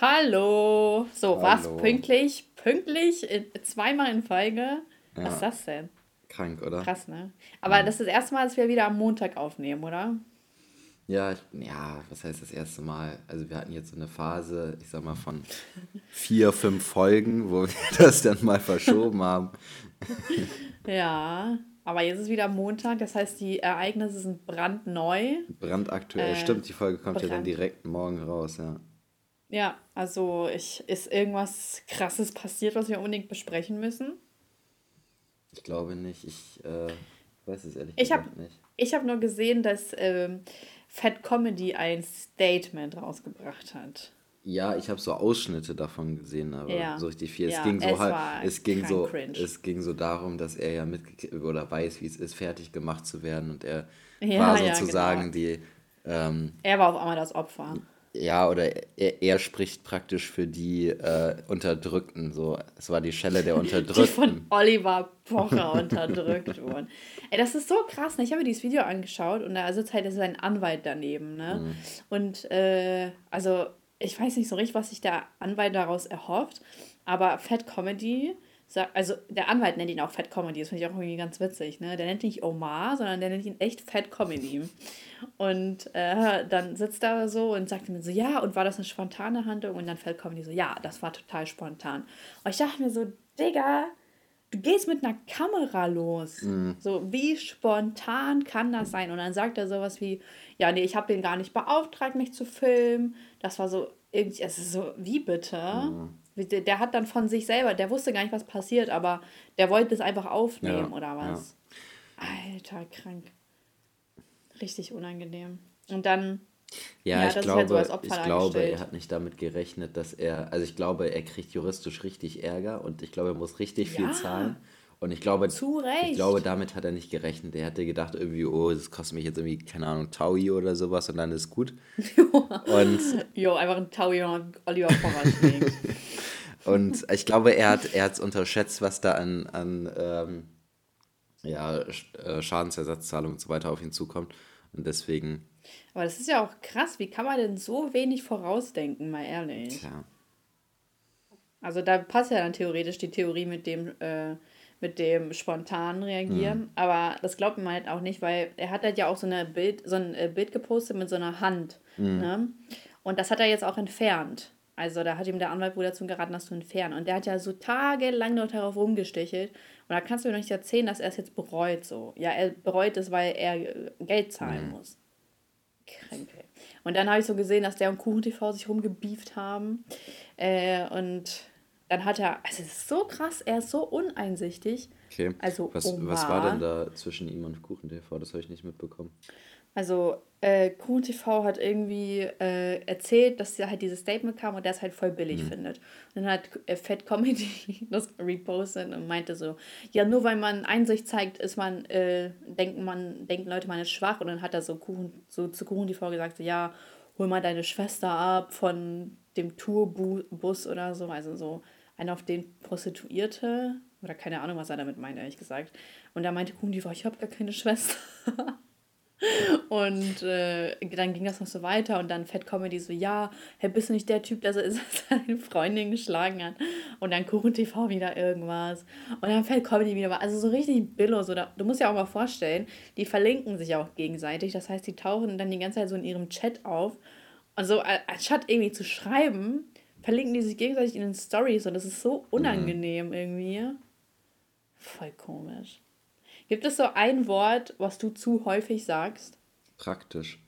Hallo. So, was? Pünktlich? Pünktlich? Zweimal in Folge? Ja. Was ist das denn? Krank, oder? Krass, ne? Aber ja. das ist das erste Mal, dass wir wieder am Montag aufnehmen, oder? Ja, ich, ja, was heißt das erste Mal? Also wir hatten jetzt so eine Phase, ich sag mal, von vier, fünf Folgen, wo wir das dann mal verschoben haben. ja, aber jetzt ist wieder Montag, das heißt, die Ereignisse sind brandneu. Brandaktuell, äh, stimmt, die Folge kommt brand. ja dann direkt morgen raus, ja. Ja, also ich, ist irgendwas Krasses passiert, was wir unbedingt besprechen müssen? Ich glaube nicht. Ich äh, weiß es ehrlich ich gesagt hab, nicht. Ich habe nur gesehen, dass ähm, Fat Comedy ein Statement rausgebracht hat. Ja, ich habe so Ausschnitte davon gesehen, aber ja. so richtig viel. Es ja, ging so es halt, es ging so, cringe. es ging so darum, dass er ja mit oder weiß, wie es ist, fertig gemacht zu werden und er ja, war sozusagen genau. die. Ähm, er war auf einmal das Opfer. Ja, oder er, er spricht praktisch für die äh, Unterdrückten. So, es war die Schelle der Unterdrückten. Die von Oliver Pocher unterdrückt wurden. Ey, das ist so krass. Ne? Ich habe mir dieses Video angeschaut und da sitzt halt sein Anwalt daneben. Ne? Mhm. Und äh, also ich weiß nicht so richtig, was sich der Anwalt daraus erhofft, aber Fat Comedy also der Anwalt nennt ihn auch Fat Comedy, das finde ich auch irgendwie ganz witzig, ne? Der nennt ihn nicht Omar, sondern der nennt ihn echt Fat Comedy. Und äh, dann sitzt er so und sagt mir so, ja, und war das eine spontane Handlung? Und dann Fat Comedy so, ja, das war total spontan. Und ich dachte mir so, Digga, du gehst mit einer Kamera los. Mhm. So, wie spontan kann das sein? Und dann sagt er sowas wie, ja, nee, ich habe den gar nicht beauftragt, mich zu filmen. Das war so, irgendwie, es ist so, wie bitte? Mhm. Der, hat dann von sich selber, der wusste gar nicht, was passiert, aber der wollte es einfach aufnehmen ja, oder was. Ja. Alter, krank. Richtig unangenehm. Und dann. Ja, ja ich, glaube, halt so ich glaube, er hat nicht damit gerechnet, dass er, also ich glaube, er kriegt juristisch richtig Ärger und ich glaube, er muss richtig viel zahlen. Und ich glaube, ich glaube, damit hat er nicht gerechnet. Er hatte gedacht, irgendwie, oh, das kostet mich jetzt irgendwie, keine Ahnung, Taui oder sowas und dann ist gut. und jo, einfach ein Taui und Oliver Vorrat Und ich glaube, er hat es unterschätzt, was da an, an ähm, ja, äh, Schadensersatzzahlungen und so weiter auf ihn zukommt. Und deswegen. Aber das ist ja auch krass. Wie kann man denn so wenig vorausdenken, mal ehrlich? Tja. Also da passt ja dann theoretisch die Theorie mit dem, äh, mit dem spontan reagieren. Mhm. Aber das glaubt man halt auch nicht, weil er hat halt ja auch so, eine Bild, so ein äh, Bild gepostet mit so einer Hand. Mhm. Ne? Und das hat er jetzt auch entfernt. Also da hat ihm der Anwalt wohl dazu geraten, das zu entfernen. Und der hat ja so tagelang noch darauf rumgestichelt. Und da kannst du mir noch nicht erzählen, dass er es jetzt bereut so. Ja, er bereut es, weil er äh, Geld zahlen mhm. muss. Kränke. Und dann habe ich so gesehen, dass der und KuchenTV sich rumgebieft haben. Äh, und dann hat er, also es ist so krass, er ist so uneinsichtig. Okay. Also was, was war denn da zwischen ihm und KuchenTV? Das habe ich nicht mitbekommen. Also äh, Kuhn TV hat irgendwie äh, erzählt, dass halt dieses Statement kam und der es halt voll billig mhm. findet. Und dann hat äh, Fat Comedy das repostet und meinte so, ja, nur weil man Einsicht zeigt, ist man, äh, denken man, denken Leute, man ist schwach. Und dann hat er so, Kuchen, so zu Kuchen TV gesagt, so, ja, hol mal deine Schwester ab von dem Tourbus oder so. Also so einer auf den Prostituierte. Oder keine Ahnung, was er damit meint, ehrlich gesagt. Und da meinte Kuhn TV, ich habe gar keine Schwester. Und äh, dann ging das noch so weiter und dann Fat Comedy so, ja, hey, bist du nicht der Typ, der so ist, seine Freundin geschlagen hat? Und dann Kuchen TV wieder irgendwas. Und dann Fat Comedy wieder, also so richtig billo. So, da, du musst ja auch mal vorstellen, die verlinken sich auch gegenseitig. Das heißt, die tauchen dann die ganze Zeit so in ihrem Chat auf. Und so, anstatt irgendwie zu schreiben, verlinken die sich gegenseitig in den Stories und das ist so unangenehm mhm. irgendwie. Voll komisch. Gibt es so ein Wort, was du zu häufig sagst? Praktisch.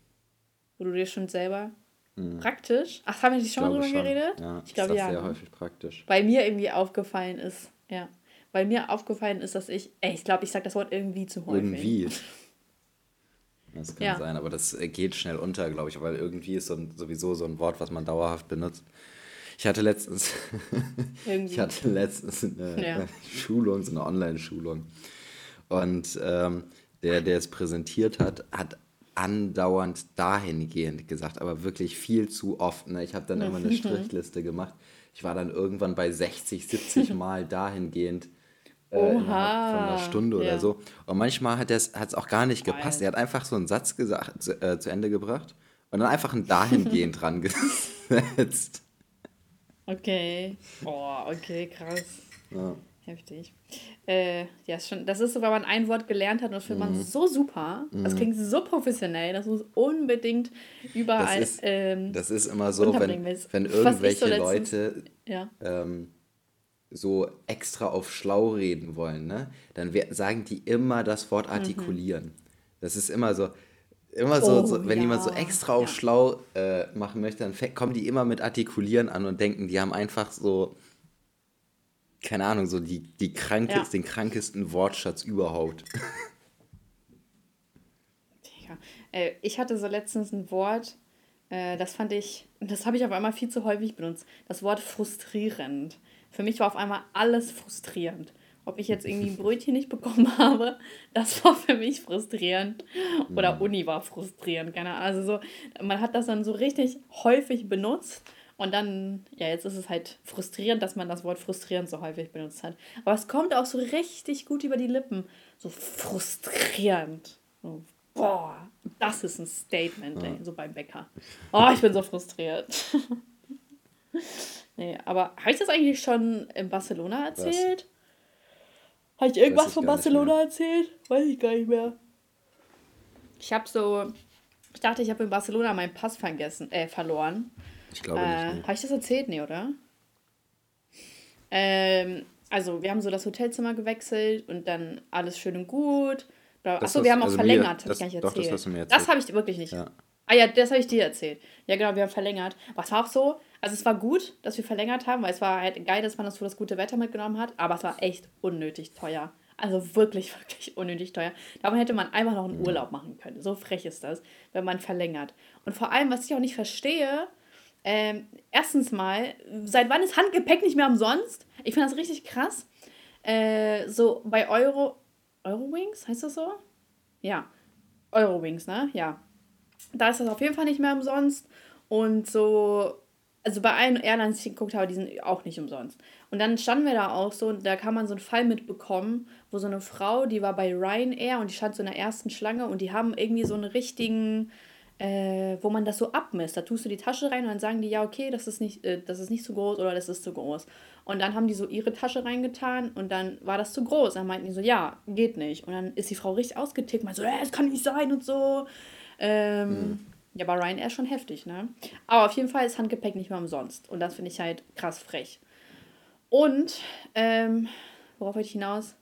Wo du dir schon selber. Mhm. Praktisch? Ach, haben wir nicht schon mal drüber schon. geredet? Ja, ich glaube ja. sehr häufig praktisch. Weil mir irgendwie aufgefallen ist, ja. Weil mir aufgefallen ist, dass ich. Ey, ich glaube, ich sage das Wort irgendwie zu häufig. Irgendwie. Das kann ja. sein, aber das geht schnell unter, glaube ich, weil irgendwie ist so ein, sowieso so ein Wort, was man dauerhaft benutzt. Ich hatte letztens, ich hatte letztens eine ja. Schulung, so eine Online-Schulung. Und ähm, der, der es präsentiert hat, hat andauernd dahingehend gesagt, aber wirklich viel zu oft. Ne? Ich habe dann immer eine Strichliste gemacht. Ich war dann irgendwann bei 60, 70 Mal dahingehend. Äh, von einer Stunde ja. oder so. Und manchmal hat es auch gar nicht gepasst. Er hat einfach so einen Satz gesagt, zu, äh, zu Ende gebracht und dann einfach ein dahingehend dran gesetzt. Okay. Boah, okay, krass. Ja. Heftig. Äh, ja, schon, das ist so, wenn man ein Wort gelernt hat und das findet mhm. man so super. Mhm. Das klingt so professionell, das muss unbedingt überall. Das ist, ähm, das ist immer so, wenn, wenn irgendwelche so Leute ja. ähm, so extra auf schlau reden wollen, ne? dann sagen die immer das Wort mhm. artikulieren. Mhm. Das ist immer so, immer so, oh, so wenn ja. jemand so extra auf ja. schlau äh, machen möchte, dann kommen die immer mit artikulieren an und denken, die haben einfach so keine Ahnung, so die, die krankest, ja. den krankesten Wortschatz überhaupt. Äh, ich hatte so letztens ein Wort, äh, das fand ich, das habe ich auf einmal viel zu häufig benutzt. Das Wort frustrierend. Für mich war auf einmal alles frustrierend. Ob ich jetzt irgendwie ein Brötchen nicht bekommen habe, das war für mich frustrierend. Oder mhm. Uni war frustrierend, keine Ahnung. Also so, man hat das dann so richtig häufig benutzt und dann, ja, jetzt ist es halt frustrierend, dass man das Wort frustrierend so häufig benutzt hat. Aber es kommt auch so richtig gut über die Lippen. So frustrierend. So, boah, das ist ein Statement, ey, so beim Bäcker. Oh, ich bin so frustriert. nee, aber habe ich das eigentlich schon in Barcelona erzählt? Habe ich irgendwas ich von Barcelona erzählt? Weiß ich gar nicht mehr. Ich habe so, ich dachte, ich habe in Barcelona meinen Pass vergessen, äh, verloren. Ich glaube äh, nicht. Habe ich das erzählt? Nee, oder? Ähm, also, wir haben so das Hotelzimmer gewechselt und dann alles schön und gut. Achso, wir haben auch also verlängert, habe ich gar nicht erzählt. Doch, das, erzählt. das habe ich wirklich nicht. Ja. Ah ja, das habe ich dir erzählt. Ja, genau, wir haben verlängert. Was war auch so, also es war gut, dass wir verlängert haben, weil es war halt geil, dass man das für das gute Wetter mitgenommen hat, aber es war echt unnötig teuer. Also wirklich, wirklich unnötig teuer. Darum hätte man einfach noch einen Urlaub machen können. So frech ist das, wenn man verlängert. Und vor allem, was ich auch nicht verstehe, ähm, erstens mal, seit wann ist Handgepäck nicht mehr umsonst? Ich finde das richtig krass. Äh, so bei Euro. Eurowings, heißt das so? Ja. Eurowings, ne? Ja. Da ist das auf jeden Fall nicht mehr umsonst. Und so, also bei allen Airlines, die ich geguckt habe, die sind auch nicht umsonst. Und dann standen wir da auch so und da kann man so einen Fall mitbekommen, wo so eine Frau, die war bei Ryanair und die stand so in der ersten Schlange und die haben irgendwie so einen richtigen äh, wo man das so abmisst. Da tust du die Tasche rein und dann sagen die, ja, okay, das ist nicht, äh, das ist nicht zu groß oder das ist zu groß. Und dann haben die so ihre Tasche reingetan und dann war das zu groß. Dann meinten die so, ja, geht nicht. Und dann ist die Frau richtig ausgetickt, meinte so, äh, das kann nicht sein und so. Ähm, mhm. Ja, bei Ryanair schon heftig, ne? Aber auf jeden Fall ist Handgepäck nicht mehr umsonst. Und das finde ich halt krass frech. Und, ähm, worauf wollte ich hinaus?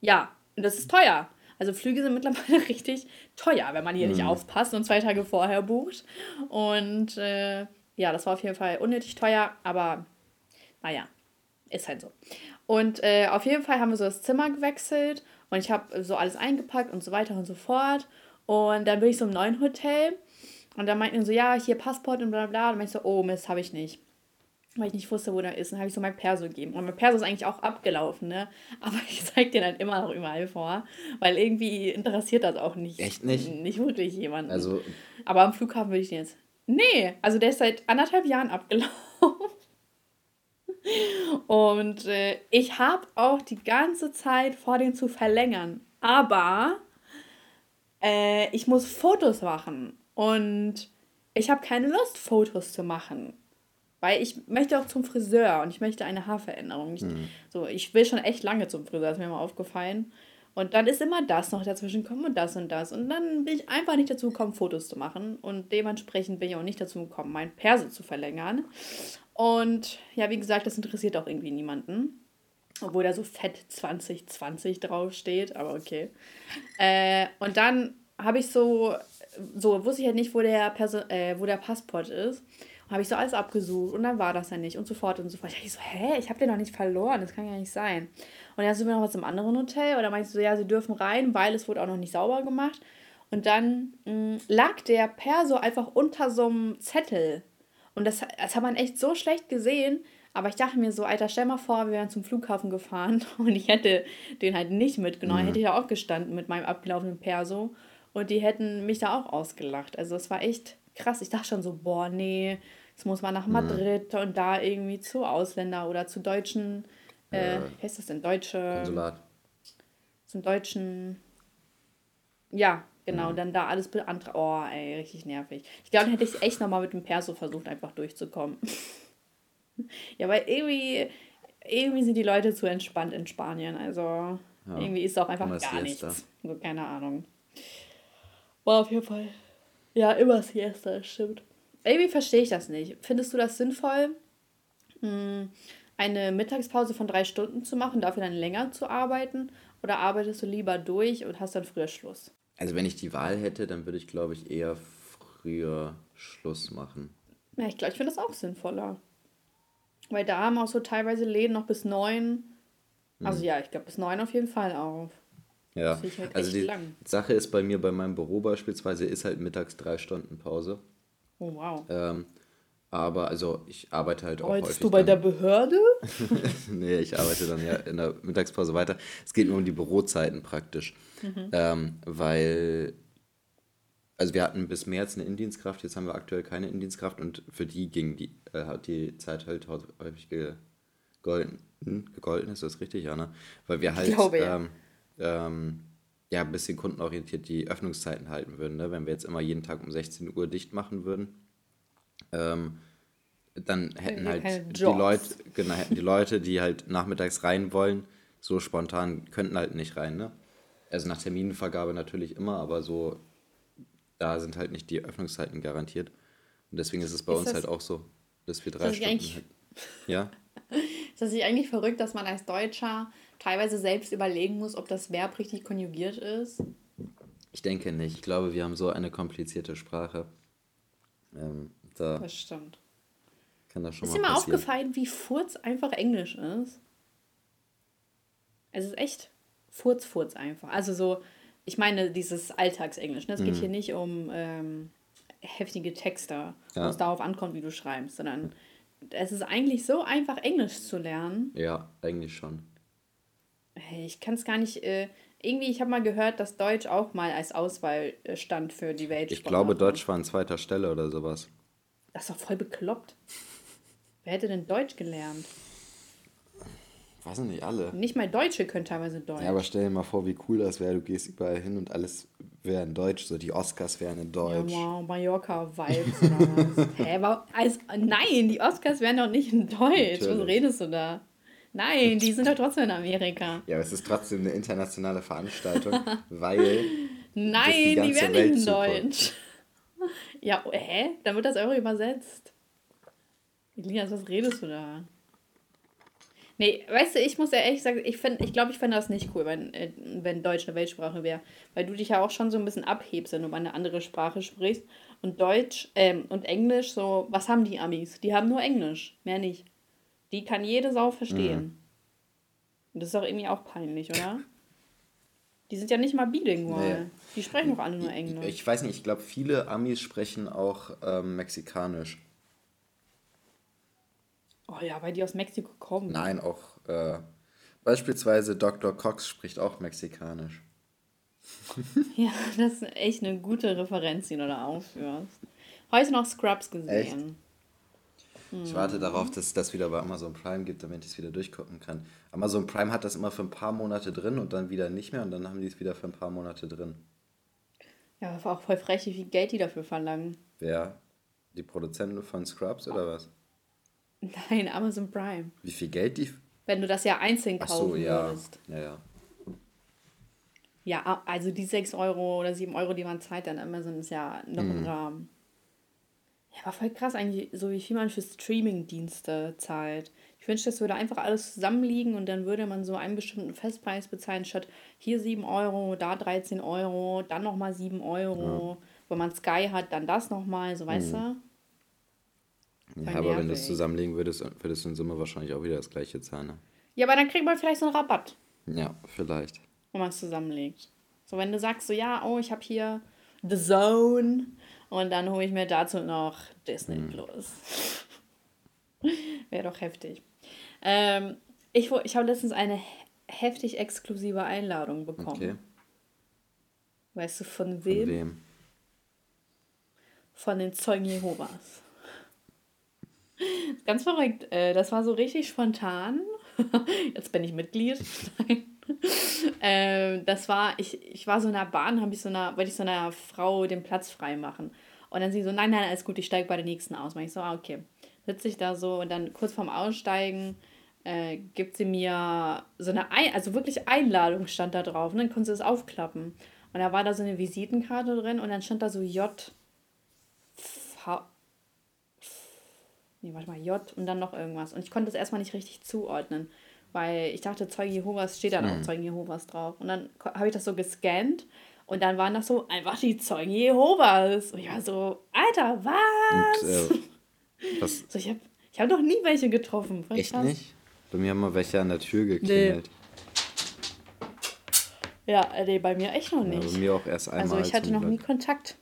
Ja, das ist teuer. Also Flüge sind mittlerweile richtig teuer, wenn man hier mhm. nicht aufpasst und zwei Tage vorher bucht. Und äh, ja, das war auf jeden Fall unnötig teuer, aber naja, ist halt so. Und äh, auf jeden Fall haben wir so das Zimmer gewechselt und ich habe so alles eingepackt und so weiter und so fort. Und dann bin ich so im neuen Hotel und dann meinten so, ja, hier Passport und bla bla. Und dann meinte ich so, oh Mist, habe ich nicht weil ich nicht wusste, wo der ist. Dann habe ich so mein Perso gegeben. Und mein Perso ist eigentlich auch abgelaufen, ne? Aber ich zeige den dann immer noch überall vor, weil irgendwie interessiert das auch nicht. Echt nicht? Nicht wirklich jemanden. Also. Aber am Flughafen würde ich den jetzt. Nee, also der ist seit anderthalb Jahren abgelaufen. Und äh, ich habe auch die ganze Zeit vor, den zu verlängern. Aber äh, ich muss Fotos machen. Und ich habe keine Lust, Fotos zu machen. Weil ich möchte auch zum Friseur und ich möchte eine Haarveränderung. Ich, mhm. so, ich will schon echt lange zum Friseur, ist mir mal aufgefallen. Und dann ist immer das noch dazwischen kommen und das und das. Und dann bin ich einfach nicht dazu gekommen, Fotos zu machen. Und dementsprechend bin ich auch nicht dazu gekommen, meinen Perso zu verlängern. Und ja, wie gesagt, das interessiert auch irgendwie niemanden. Obwohl da so fett 2020 draufsteht, aber okay. Äh, und dann habe ich so, so wusste ich halt nicht, wo der, Perso äh, wo der Passport ist. Habe ich so alles abgesucht und dann war das ja nicht und so fort und so fort. Ich so, hä, ich habe den noch nicht verloren, das kann ja nicht sein. Und dann sind wir noch was im anderen Hotel und dann meinte ich so, ja, sie dürfen rein, weil es wurde auch noch nicht sauber gemacht. Und dann mh, mm, lag der Perso einfach unter so einem Zettel. Und das, das hat man echt so schlecht gesehen. Aber ich dachte mir so, Alter, stell mal vor, wir wären zum Flughafen gefahren und ich hätte den halt nicht mitgenommen. Mhm. Hätte ich da auch gestanden mit meinem abgelaufenen Perso. Und die hätten mich da auch ausgelacht. Also es war echt krass. Ich dachte schon so, boah, nee, jetzt muss man nach. Madrid mhm. und da irgendwie zu Ausländer oder zu deutschen, äh, ja. wie heißt das denn, deutsche... Konsulat. Zum deutschen... Ja, genau, mhm. dann da alles beantragt. Oh, ey, richtig nervig. Ich glaube, dann hätte ich es echt nochmal mit dem Perso versucht, einfach durchzukommen. Ja, weil irgendwie, irgendwie sind die Leute zu entspannt in Spanien. Also ja. irgendwie ist auch einfach gar nichts. So, keine Ahnung. War auf jeden Fall. Ja, immer Siesta, stimmt. Irgendwie verstehe ich das nicht. Findest du das sinnvoll, hm, eine Mittagspause von drei Stunden zu machen, dafür dann länger zu arbeiten? Oder arbeitest du lieber durch und hast dann früher Schluss? Also wenn ich die Wahl hätte, dann würde ich, glaube ich, eher früher Schluss machen. Ja, ich glaube, ich finde das auch sinnvoller. Weil da haben auch so teilweise Läden noch bis neun. Also hm. ja, ich glaube bis neun auf jeden Fall auf. Ja, halt also die lang. Sache ist bei mir, bei meinem Büro beispielsweise, ist halt mittags drei Stunden Pause. Oh, wow. Ähm, aber also ich arbeite halt auch Arbeitest du bei dann. der Behörde? nee, ich arbeite dann ja in der Mittagspause weiter. Es geht nur um die Bürozeiten praktisch. Mhm. Ähm, weil, also wir hatten bis März eine Indienstkraft, jetzt haben wir aktuell keine Indienstkraft und für die ging die, äh, hat die Zeit halt häufig gegolten. Hm, gegolten ist das richtig, ja, ne? Weil wir halt glaube, ja. Ähm, ähm, ja, ein bisschen kundenorientiert die Öffnungszeiten halten würden. Ne? Wenn wir jetzt immer jeden Tag um 16 Uhr dicht machen würden, ähm, dann hätten halt die Leute, genau, hätten die Leute, die halt nachmittags rein wollen, so spontan könnten halt nicht rein, ne? Also nach Terminenvergabe natürlich immer, aber so, da sind halt nicht die Öffnungszeiten garantiert. Und deswegen ist es bei ist uns halt auch so, dass wir drei Stunden. Halt, ja. Ist das nicht eigentlich verrückt, dass man als Deutscher teilweise selbst überlegen muss, ob das Verb richtig konjugiert ist? Ich denke nicht. Ich glaube, wir haben so eine komplizierte Sprache. Ähm, da das stimmt. Kann das schon ist dir mal aufgefallen, wie Furz einfach Englisch ist? Es ist echt Furz, Furz einfach. Also so, ich meine dieses Alltagsenglisch. Ne? Es mhm. geht hier nicht um ähm, heftige Texte, wo ja. es darauf ankommt, wie du schreibst, sondern es ist eigentlich so einfach, Englisch zu lernen. Ja, eigentlich schon. Ich kann es gar nicht. Äh, irgendwie, ich habe mal gehört, dass Deutsch auch mal als Auswahl stand für die Welt. Ich glaube, Deutsch war an zweiter Stelle oder sowas. Das ist doch voll bekloppt. Wer hätte denn Deutsch gelernt? Weiß nicht, alle. Nicht mal Deutsche können teilweise Deutsch. Ja, aber stell dir mal vor, wie cool das wäre. Du gehst überall hin und alles wäre in Deutsch. So die Oscars wären in Deutsch. Ja, wow, Mallorca-Vibes oder was. Hä, aber als, nein, die Oscars wären doch nicht in Deutsch. Natürlich. Was redest du da? Nein, die sind doch trotzdem in Amerika. Ja, aber es ist trotzdem eine internationale Veranstaltung, weil. Nein, die, die werden nicht in Deutsch. Ja, hä? Dann wird das Euro übersetzt. Elias, was redest du da? Nee, weißt du, ich muss ja ehrlich sagen, ich, find, ich glaube, ich fände das nicht cool, wenn, äh, wenn Deutsch eine Weltsprache wäre. Weil du dich ja auch schon so ein bisschen abhebst, wenn du mal eine andere Sprache sprichst. Und Deutsch ähm, und Englisch, so, was haben die Amis? Die haben nur Englisch, mehr nicht. Die kann jede Sau verstehen. Mhm. Und das ist doch irgendwie auch peinlich, oder? Die sind ja nicht mal bilingual. Nee. Die sprechen doch alle nur Englisch. Ich, ich weiß nicht, ich glaube, viele Amis sprechen auch ähm, Mexikanisch. Oh ja, weil die aus Mexiko kommen. Nein, auch äh, beispielsweise Dr. Cox spricht auch Mexikanisch. ja, das ist echt eine gute Referenz, die du da aufführst. Heute noch Scrubs gesehen. Echt? Ich warte darauf, dass es das wieder bei Amazon Prime gibt, damit ich es wieder durchgucken kann. Amazon Prime hat das immer für ein paar Monate drin und dann wieder nicht mehr und dann haben die es wieder für ein paar Monate drin. Ja, war auch voll frech, wie viel Geld die dafür verlangen. Wer? Die Produzenten von Scrubs oder was? Nein, Amazon Prime. Wie viel Geld die. Wenn du das ja einzeln kaufen Ach so, ja. würdest. Ja, ja. Ja, also die 6 Euro oder 7 Euro, die man zahlt an Amazon, ist ja noch mhm. im Rahmen. Ja, aber voll krass eigentlich, so wie viel man für Streaming-Dienste zahlt. Ich wünschte, es würde einfach alles zusammenliegen und dann würde man so einen bestimmten Festpreis bezahlen, statt hier 7 Euro, da 13 Euro, dann nochmal 7 Euro. Ja. Wenn man Sky hat, dann das nochmal, so weißt mhm. du? Ja, aber wenn du es zusammenlegen würdest, würdest du in Summe wahrscheinlich auch wieder das gleiche zahlen. Ne? Ja, aber dann kriegt man vielleicht so einen Rabatt. Ja, vielleicht. Wenn man es zusammenlegt. So, wenn du sagst, so, ja, oh, ich habe hier The Zone und dann hole ich mir dazu noch Disney mhm. Plus. Wäre doch heftig. Ähm, ich ich habe letztens eine heftig exklusive Einladung bekommen. Okay. Weißt du von wem? Von wem? Von den Zeugen Jehovas. Ganz verrückt. Äh, das war so richtig spontan. Jetzt bin ich Mitglied. ähm, das war, ich, ich war so in der Bahn, habe ich so einer, wollte ich so einer Frau den Platz frei machen. Und dann sie so, nein, nein, alles gut, ich steige bei der nächsten aus. Und ich so, ah, okay. sitze ich da so und dann kurz vorm Aussteigen äh, gibt sie mir so eine, Ein also wirklich Einladung stand da drauf. Und dann konnte sie es aufklappen. Und da war da so eine Visitenkarte drin und dann stand da so J. V. Nee, warte mal, J und dann noch irgendwas. Und ich konnte das erstmal nicht richtig zuordnen, weil ich dachte, Zeuge Jehovas steht da noch mhm. Zeugen Jehovas drauf. Und dann habe ich das so gescannt und dann waren das so einfach die Zeugen Jehovas. Und ich war so, Alter, was? Und, äh, was? So, ich habe ich hab noch nie welche getroffen. Voll Echt krass. nicht? Bei mir haben mal welche an der Tür geklingelt. Nee. Ja, äh, nee, bei mir echt noch nicht. Ja, bei mir auch erst einmal. Also ich hatte noch nie Kontakt.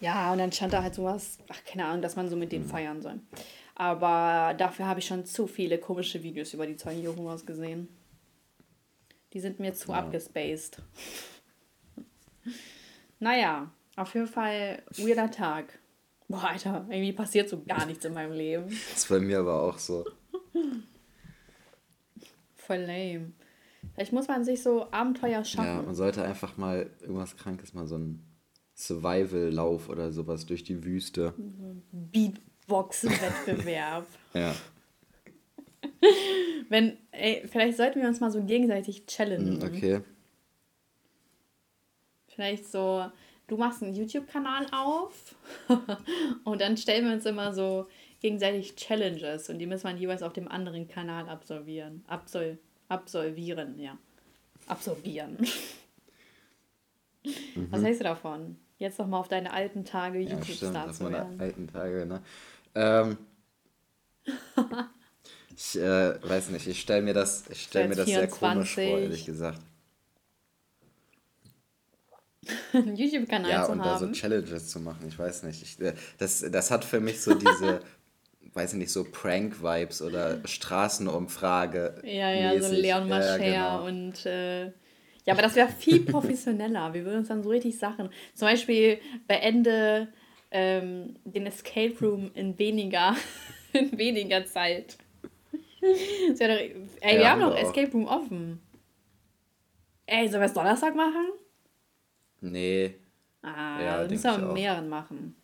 Ja, und dann stand da halt sowas, ach, keine Ahnung, dass man so mit denen mhm. feiern soll. Aber dafür habe ich schon zu viele komische Videos über die Zeugen Jehovas gesehen. Die sind mir zu ja. abgespaced. naja, auf jeden Fall weirder Tag. Boah, Alter, irgendwie passiert so gar nichts in meinem Leben. Das ist bei mir aber auch so. Voll lame. Vielleicht muss man sich so Abenteuer schaffen. Ja, man sollte einfach mal irgendwas Krankes, mal so ein Survival-Lauf oder sowas durch die Wüste. Beatbox-Wettbewerb. ja. Wenn, ey, vielleicht sollten wir uns mal so gegenseitig challengen. Hm, okay. Vielleicht so, du machst einen YouTube-Kanal auf und dann stellen wir uns immer so gegenseitig Challenges und die müssen wir jeweils auf dem anderen Kanal absolvieren. Absol absolvieren, ja. Absolvieren. Mhm. Was hältst du davon? Jetzt noch mal auf deine alten Tage YouTube-Star ja, zu werden. alten Tage, ne? Ähm, ich äh, weiß nicht, ich stelle mir das, ich stell mir das 24. sehr komisch vor, ehrlich gesagt. einen YouTube-Kanal ja, zu haben. Ja, und da so Challenges zu machen, ich weiß nicht. Ich, äh, das, das hat für mich so diese, weiß ich nicht, so Prank-Vibes oder Straßenumfrage. Ja, ja, so Leon Mascher ja, genau. und äh, ja, aber das wäre viel professioneller. Wir würden uns dann so richtig Sachen, zum Beispiel beende ähm, den Escape Room in weniger, in weniger Zeit. doch, ey, wir ja, haben doch Escape Room offen. Ey, sollen wir es Donnerstag machen? Nee. Ah, ja, müssen wir mehreren machen.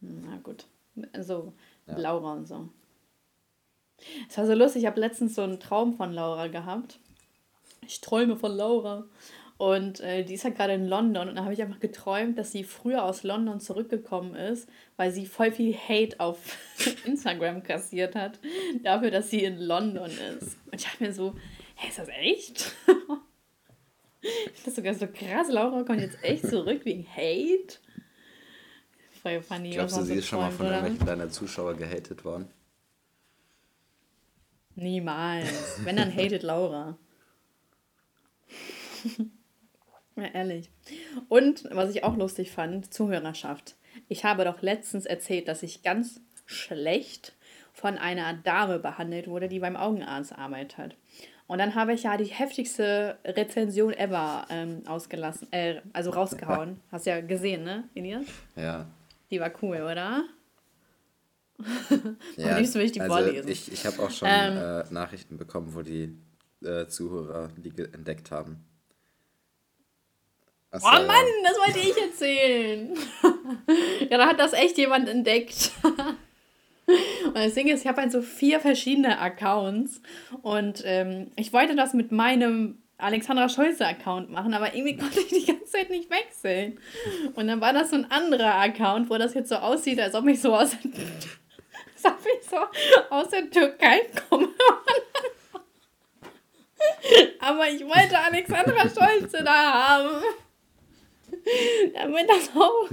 Na gut. Also ja. Laura und so. Es war so lustig, ich habe letztens so einen Traum von Laura gehabt. Ich träume von Laura. Und äh, die ist halt gerade in London und da habe ich einfach geträumt, dass sie früher aus London zurückgekommen ist, weil sie voll viel Hate auf Instagram kassiert hat, dafür, dass sie in London ist. Und ich dachte mir so, hä, ist das echt? Das ist sogar so krass. Laura kommt jetzt echt zurück wegen Hate. Voll funny. Glaubst du, sie ist schon mal von irgendwelchen deiner Zuschauer gehatet worden? Niemals. Wenn, dann hatet Laura. ja, ehrlich. Und was ich auch lustig fand, Zuhörerschaft. Ich habe doch letztens erzählt, dass ich ganz schlecht von einer Dame behandelt wurde, die beim Augenarzt arbeitet. Und dann habe ich ja die heftigste Rezension ever ähm, ausgelassen, äh, also rausgehauen. Hast ja gesehen, ne, Elias? Ja. Die war cool, oder? ja, liebst du mich die also vorlesen? Ich, ich habe auch schon ähm, äh, Nachrichten bekommen, wo die äh, Zuhörer die entdeckt haben. Oh Mann, das wollte ich erzählen. ja, da hat das echt jemand entdeckt. Und das Ding ist, ich habe halt so vier verschiedene Accounts und ähm, ich wollte das mit meinem Alexandra Scholze-Account machen, aber irgendwie konnte ich die ganze Zeit nicht wechseln. Und dann war das so ein anderer Account, wo das jetzt so aussieht, als ob ich so aus, als ob ich so aus der Türkei komme. aber ich wollte Alexandra Scholze da haben. Damit das auch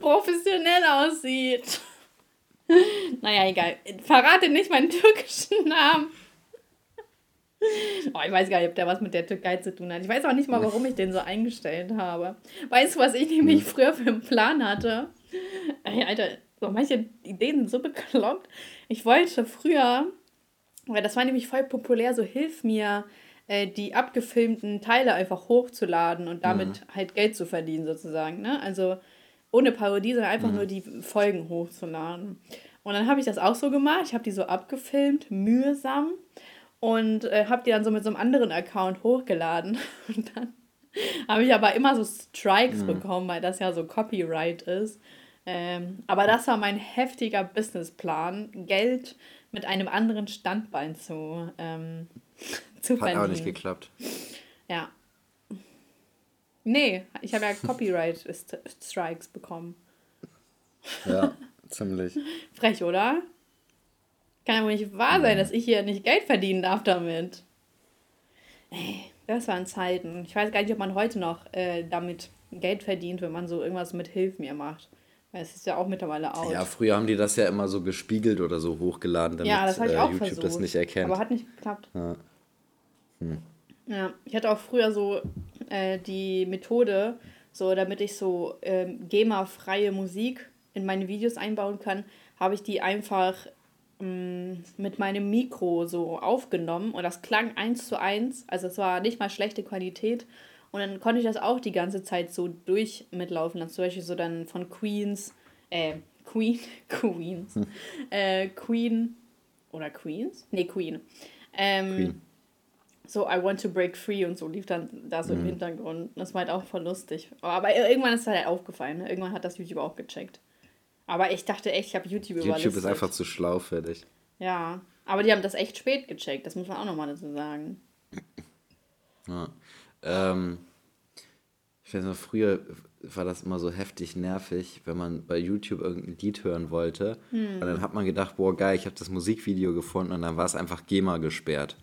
professionell aussieht. naja, egal. Verrate nicht meinen türkischen Namen. Oh, ich weiß gar nicht, ob der was mit der Türkei zu tun hat. Ich weiß auch nicht mal, warum ich den so eingestellt habe. Weißt du, was ich nämlich hm. früher für einen Plan hatte? Ey, Alter, so manche Ideen sind so bekloppt. Ich wollte früher, weil das war nämlich voll populär, so hilf mir, äh, die abgefilmten Teile einfach hochzuladen und damit mhm. halt Geld zu verdienen, sozusagen. Ne? Also ohne Parodie, sondern einfach mhm. nur die Folgen hochzuladen. Und dann habe ich das auch so gemacht. Ich habe die so abgefilmt, mühsam. Und äh, habe die dann so mit so einem anderen Account hochgeladen. Und dann habe ich aber immer so Strikes mhm. bekommen, weil das ja so Copyright ist. Ähm, aber das war mein heftiger Businessplan, Geld mit einem anderen Standbein zu, ähm, zu Hat verdienen. Auch nicht geklappt. Ja. Nee, ich habe ja Copyright-Strikes bekommen. Ja, ziemlich. Frech, oder? Kann ja wohl nicht wahr sein, dass ich hier nicht Geld verdienen darf damit. Ey, das waren Zeiten. Ich weiß gar nicht, ob man heute noch äh, damit Geld verdient, wenn man so irgendwas mit Hilf mir macht. Es ist ja auch mittlerweile out. Ja, früher haben die das ja immer so gespiegelt oder so hochgeladen, damit ja, das äh, YouTube versucht, das nicht erkennt. Aber hat nicht geklappt. Ja. Hm. ja, ich hatte auch früher so äh, die Methode, so damit ich so ähm, GEMA-freie Musik in meine Videos einbauen kann, habe ich die einfach ähm, mit meinem Mikro so aufgenommen und das klang eins zu eins. Also es war nicht mal schlechte Qualität und dann konnte ich das auch die ganze Zeit so durch mitlaufen. Dann zum Beispiel so dann von Queens, äh, Queen, Queens, hm. äh, Queen oder Queens? Nee, Queen. Ähm, Queen. So, I want to break free und so lief dann da so mhm. im Hintergrund. Das war halt auch voll lustig. Aber irgendwann ist es halt aufgefallen. Ne? Irgendwann hat das YouTube auch gecheckt. Aber ich dachte echt, ich habe YouTube überlistet. YouTube ist einfach zu schlau für dich. Ja, aber die haben das echt spät gecheckt. Das muss man auch nochmal dazu sagen. Ja. Ähm, ich weiß noch, früher war das immer so heftig nervig, wenn man bei YouTube irgendein Lied hören wollte. Hm. Und dann hat man gedacht, boah, geil, ich habe das Musikvideo gefunden und dann war es einfach GEMA gesperrt.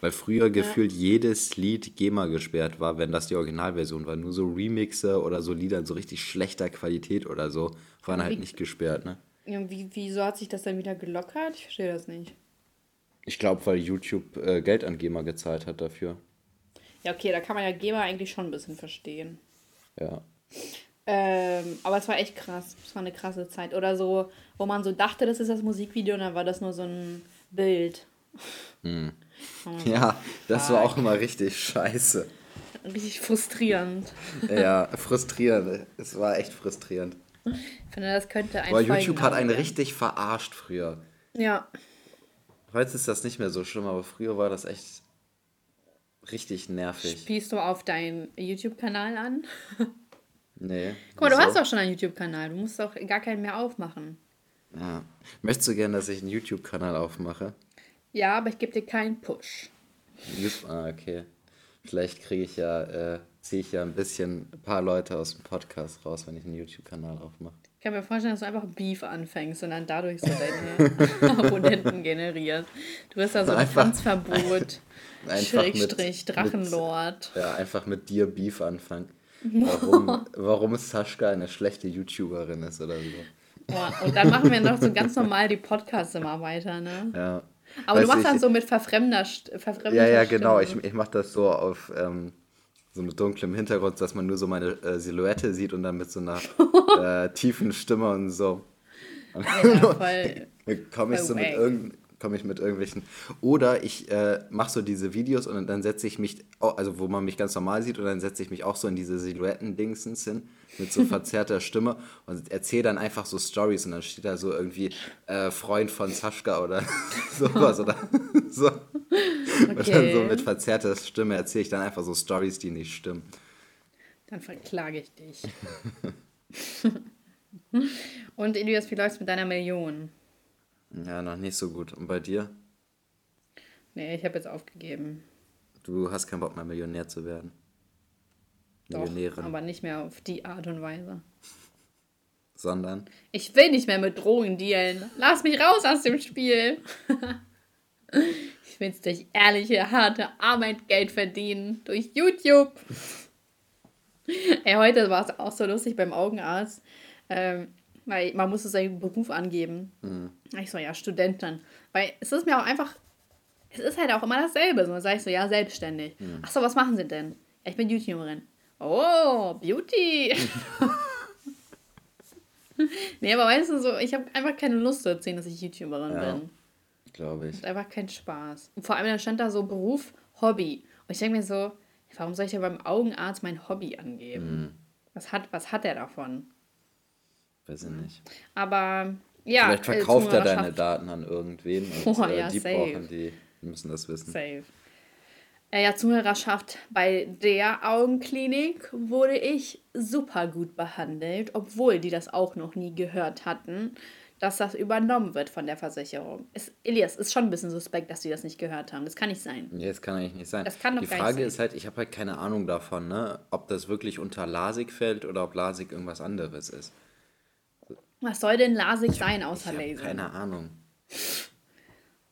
Weil früher ja. gefühlt jedes Lied GEMA gesperrt war, wenn das die Originalversion war. Nur so Remixe oder so Lieder in so richtig schlechter Qualität oder so waren halt nicht gesperrt, ne? Ja, wie, wieso hat sich das dann wieder gelockert? Ich verstehe das nicht. Ich glaube, weil YouTube äh, Geld an GEMA gezahlt hat dafür. Ja, okay, da kann man ja GEMA eigentlich schon ein bisschen verstehen. Ja. Ähm, aber es war echt krass. Es war eine krasse Zeit. Oder so, wo man so dachte, das ist das Musikvideo und dann war das nur so ein Bild. Hm. Ja, das fuck. war auch immer richtig scheiße. Richtig frustrierend. Ja, frustrierend. Es war echt frustrierend. Ich finde, das könnte ein Aber YouTube hat einen richtig verarscht früher. Ja. Heute ist das nicht mehr so schlimm, aber früher war das echt richtig nervig. Spielst du auf deinen YouTube-Kanal an? Nee. Guck mal, du hast doch schon einen YouTube-Kanal. Du musst doch gar keinen mehr aufmachen. Ja. Möchtest du gerne, dass ich einen YouTube-Kanal aufmache? Ja, aber ich gebe dir keinen Push. Ah, okay. Vielleicht kriege ich ja, äh, ziehe ich ja ein bisschen ein paar Leute aus dem Podcast raus, wenn ich einen YouTube-Kanal aufmache. Ich kann mir vorstellen, dass du einfach Beef anfängst und dann dadurch so deine Abonnenten generierst. Du wirst da so ein Tanzverbot, Schrägstrich, Drachenlord. Mit, ja, einfach mit dir Beef anfangen. Warum, warum Sascha eine schlechte YouTuberin ist oder so. Ja, und dann machen wir noch so ganz normal die Podcasts immer weiter, ne? Ja. Aber weißt du machst dann so mit verfremder, verfremder Ja, ja, genau. Ich, ich mache das so auf ähm, so mit dunklem Hintergrund, dass man nur so meine äh, Silhouette sieht und dann mit so einer äh, tiefen Stimme und so. Und ja, voll. komme ich so mit irgendeinem komme ich mit irgendwelchen. Oder ich äh, mache so diese Videos und dann setze ich mich, also wo man mich ganz normal sieht, und dann setze ich mich auch so in diese Silhouetten-Dingsens hin mit so verzerrter Stimme und erzähle dann einfach so Stories und dann steht da so irgendwie äh, Freund von Saschka oder sowas oder so. Okay. Und dann so mit verzerrter Stimme erzähle ich dann einfach so Stories, die nicht stimmen. Dann verklage ich dich. und Elias, wie läuft es mit deiner Million? Ja, noch nicht so gut. Und bei dir? Nee, ich habe jetzt aufgegeben. Du hast keinen Bock mehr, Millionär zu werden. Doch, aber nicht mehr auf die Art und Weise. Sondern? Ich will nicht mehr mit Drogen dealen. Lass mich raus aus dem Spiel. ich will es durch ehrliche, harte Arbeit Geld verdienen. Durch YouTube. Ey, heute war es auch so lustig beim Augenarzt. Ähm, weil man muss seinen Beruf angeben. Mhm. Ich so, ja, Studentin. Weil es ist mir auch einfach, es ist halt auch immer dasselbe. So, dann sage ich so, ja, selbstständig. Mhm. Ach so, was machen Sie denn? Ja, ich bin YouTuberin. Oh, Beauty. nee, aber weißt du, so, ich habe einfach keine Lust zu erzählen, dass ich YouTuberin ja, bin. Glaube ich. Hat einfach keinen Spaß. Und vor allem, dann stand da so Beruf, Hobby. Und ich denke mir so, warum soll ich ja beim Augenarzt mein Hobby angeben? Mhm. Was hat, was hat der davon? Weiß ich nicht. Aber ja. Vielleicht äh, verkauft er deine Daten an irgendwen und oh, äh, ja, die safe. brauchen die, die müssen das wissen. Safe. Äh, ja, Zuhörerschaft, bei der Augenklinik wurde ich super gut behandelt, obwohl die das auch noch nie gehört hatten, dass das übernommen wird von der Versicherung. Es, Elias, ist schon ein bisschen suspekt, dass die das nicht gehört haben. Das kann nicht sein. Nee, das kann eigentlich nicht sein. Das kann doch Die Frage ist halt, ich habe halt keine Ahnung davon, ne, ob das wirklich unter LASIK fällt oder ob LASIK irgendwas anderes ist. Was soll denn LASIK sein außer ich Laser? Keine Ahnung.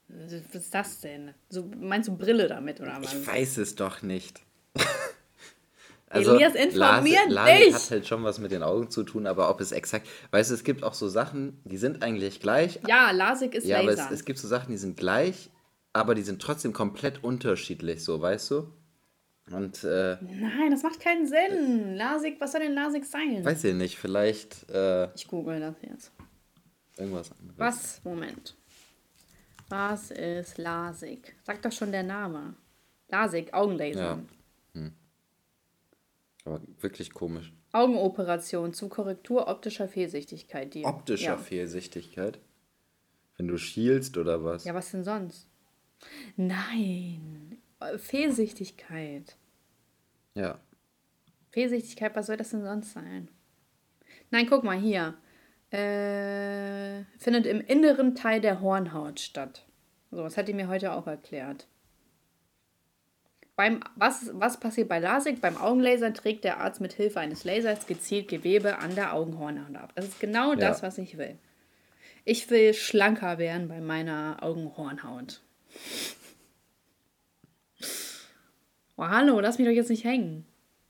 Was ist das denn? So, meinst du Brille damit oder was? Ich weiß es doch nicht. also, Elias informiert Lase, dich! hat halt schon was mit den Augen zu tun, aber ob es exakt. Weißt du, es gibt auch so Sachen, die sind eigentlich gleich. Ja, Lasik ist ja, Laser. aber es, es gibt so Sachen, die sind gleich, aber die sind trotzdem komplett unterschiedlich, so, weißt du? Und, äh, Nein, das macht keinen Sinn. Lasik, was soll denn Lasik sein? Weiß ich nicht, vielleicht. Äh, ich google das jetzt. Irgendwas anderes. Was? Moment. Was ist LASIK? Sagt doch schon der Name. LASIK, Augenlaser. Ja. Hm. Aber wirklich komisch. Augenoperation zur Korrektur optischer Fehlsichtigkeit. Die, optischer ja. Fehlsichtigkeit? Wenn du schielst oder was? Ja, was denn sonst? Nein. Fehlsichtigkeit. Ja. Fehlsichtigkeit, was soll das denn sonst sein? Nein, guck mal hier äh, findet im inneren Teil der Hornhaut statt. So, das hat die mir heute auch erklärt. Beim, was, was passiert bei LASIK? Beim Augenlaser trägt der Arzt mit Hilfe eines Lasers gezielt Gewebe an der Augenhornhaut ab. Das ist genau ja. das, was ich will. Ich will schlanker werden bei meiner Augenhornhaut. Oh, hallo, lass mich doch jetzt nicht hängen.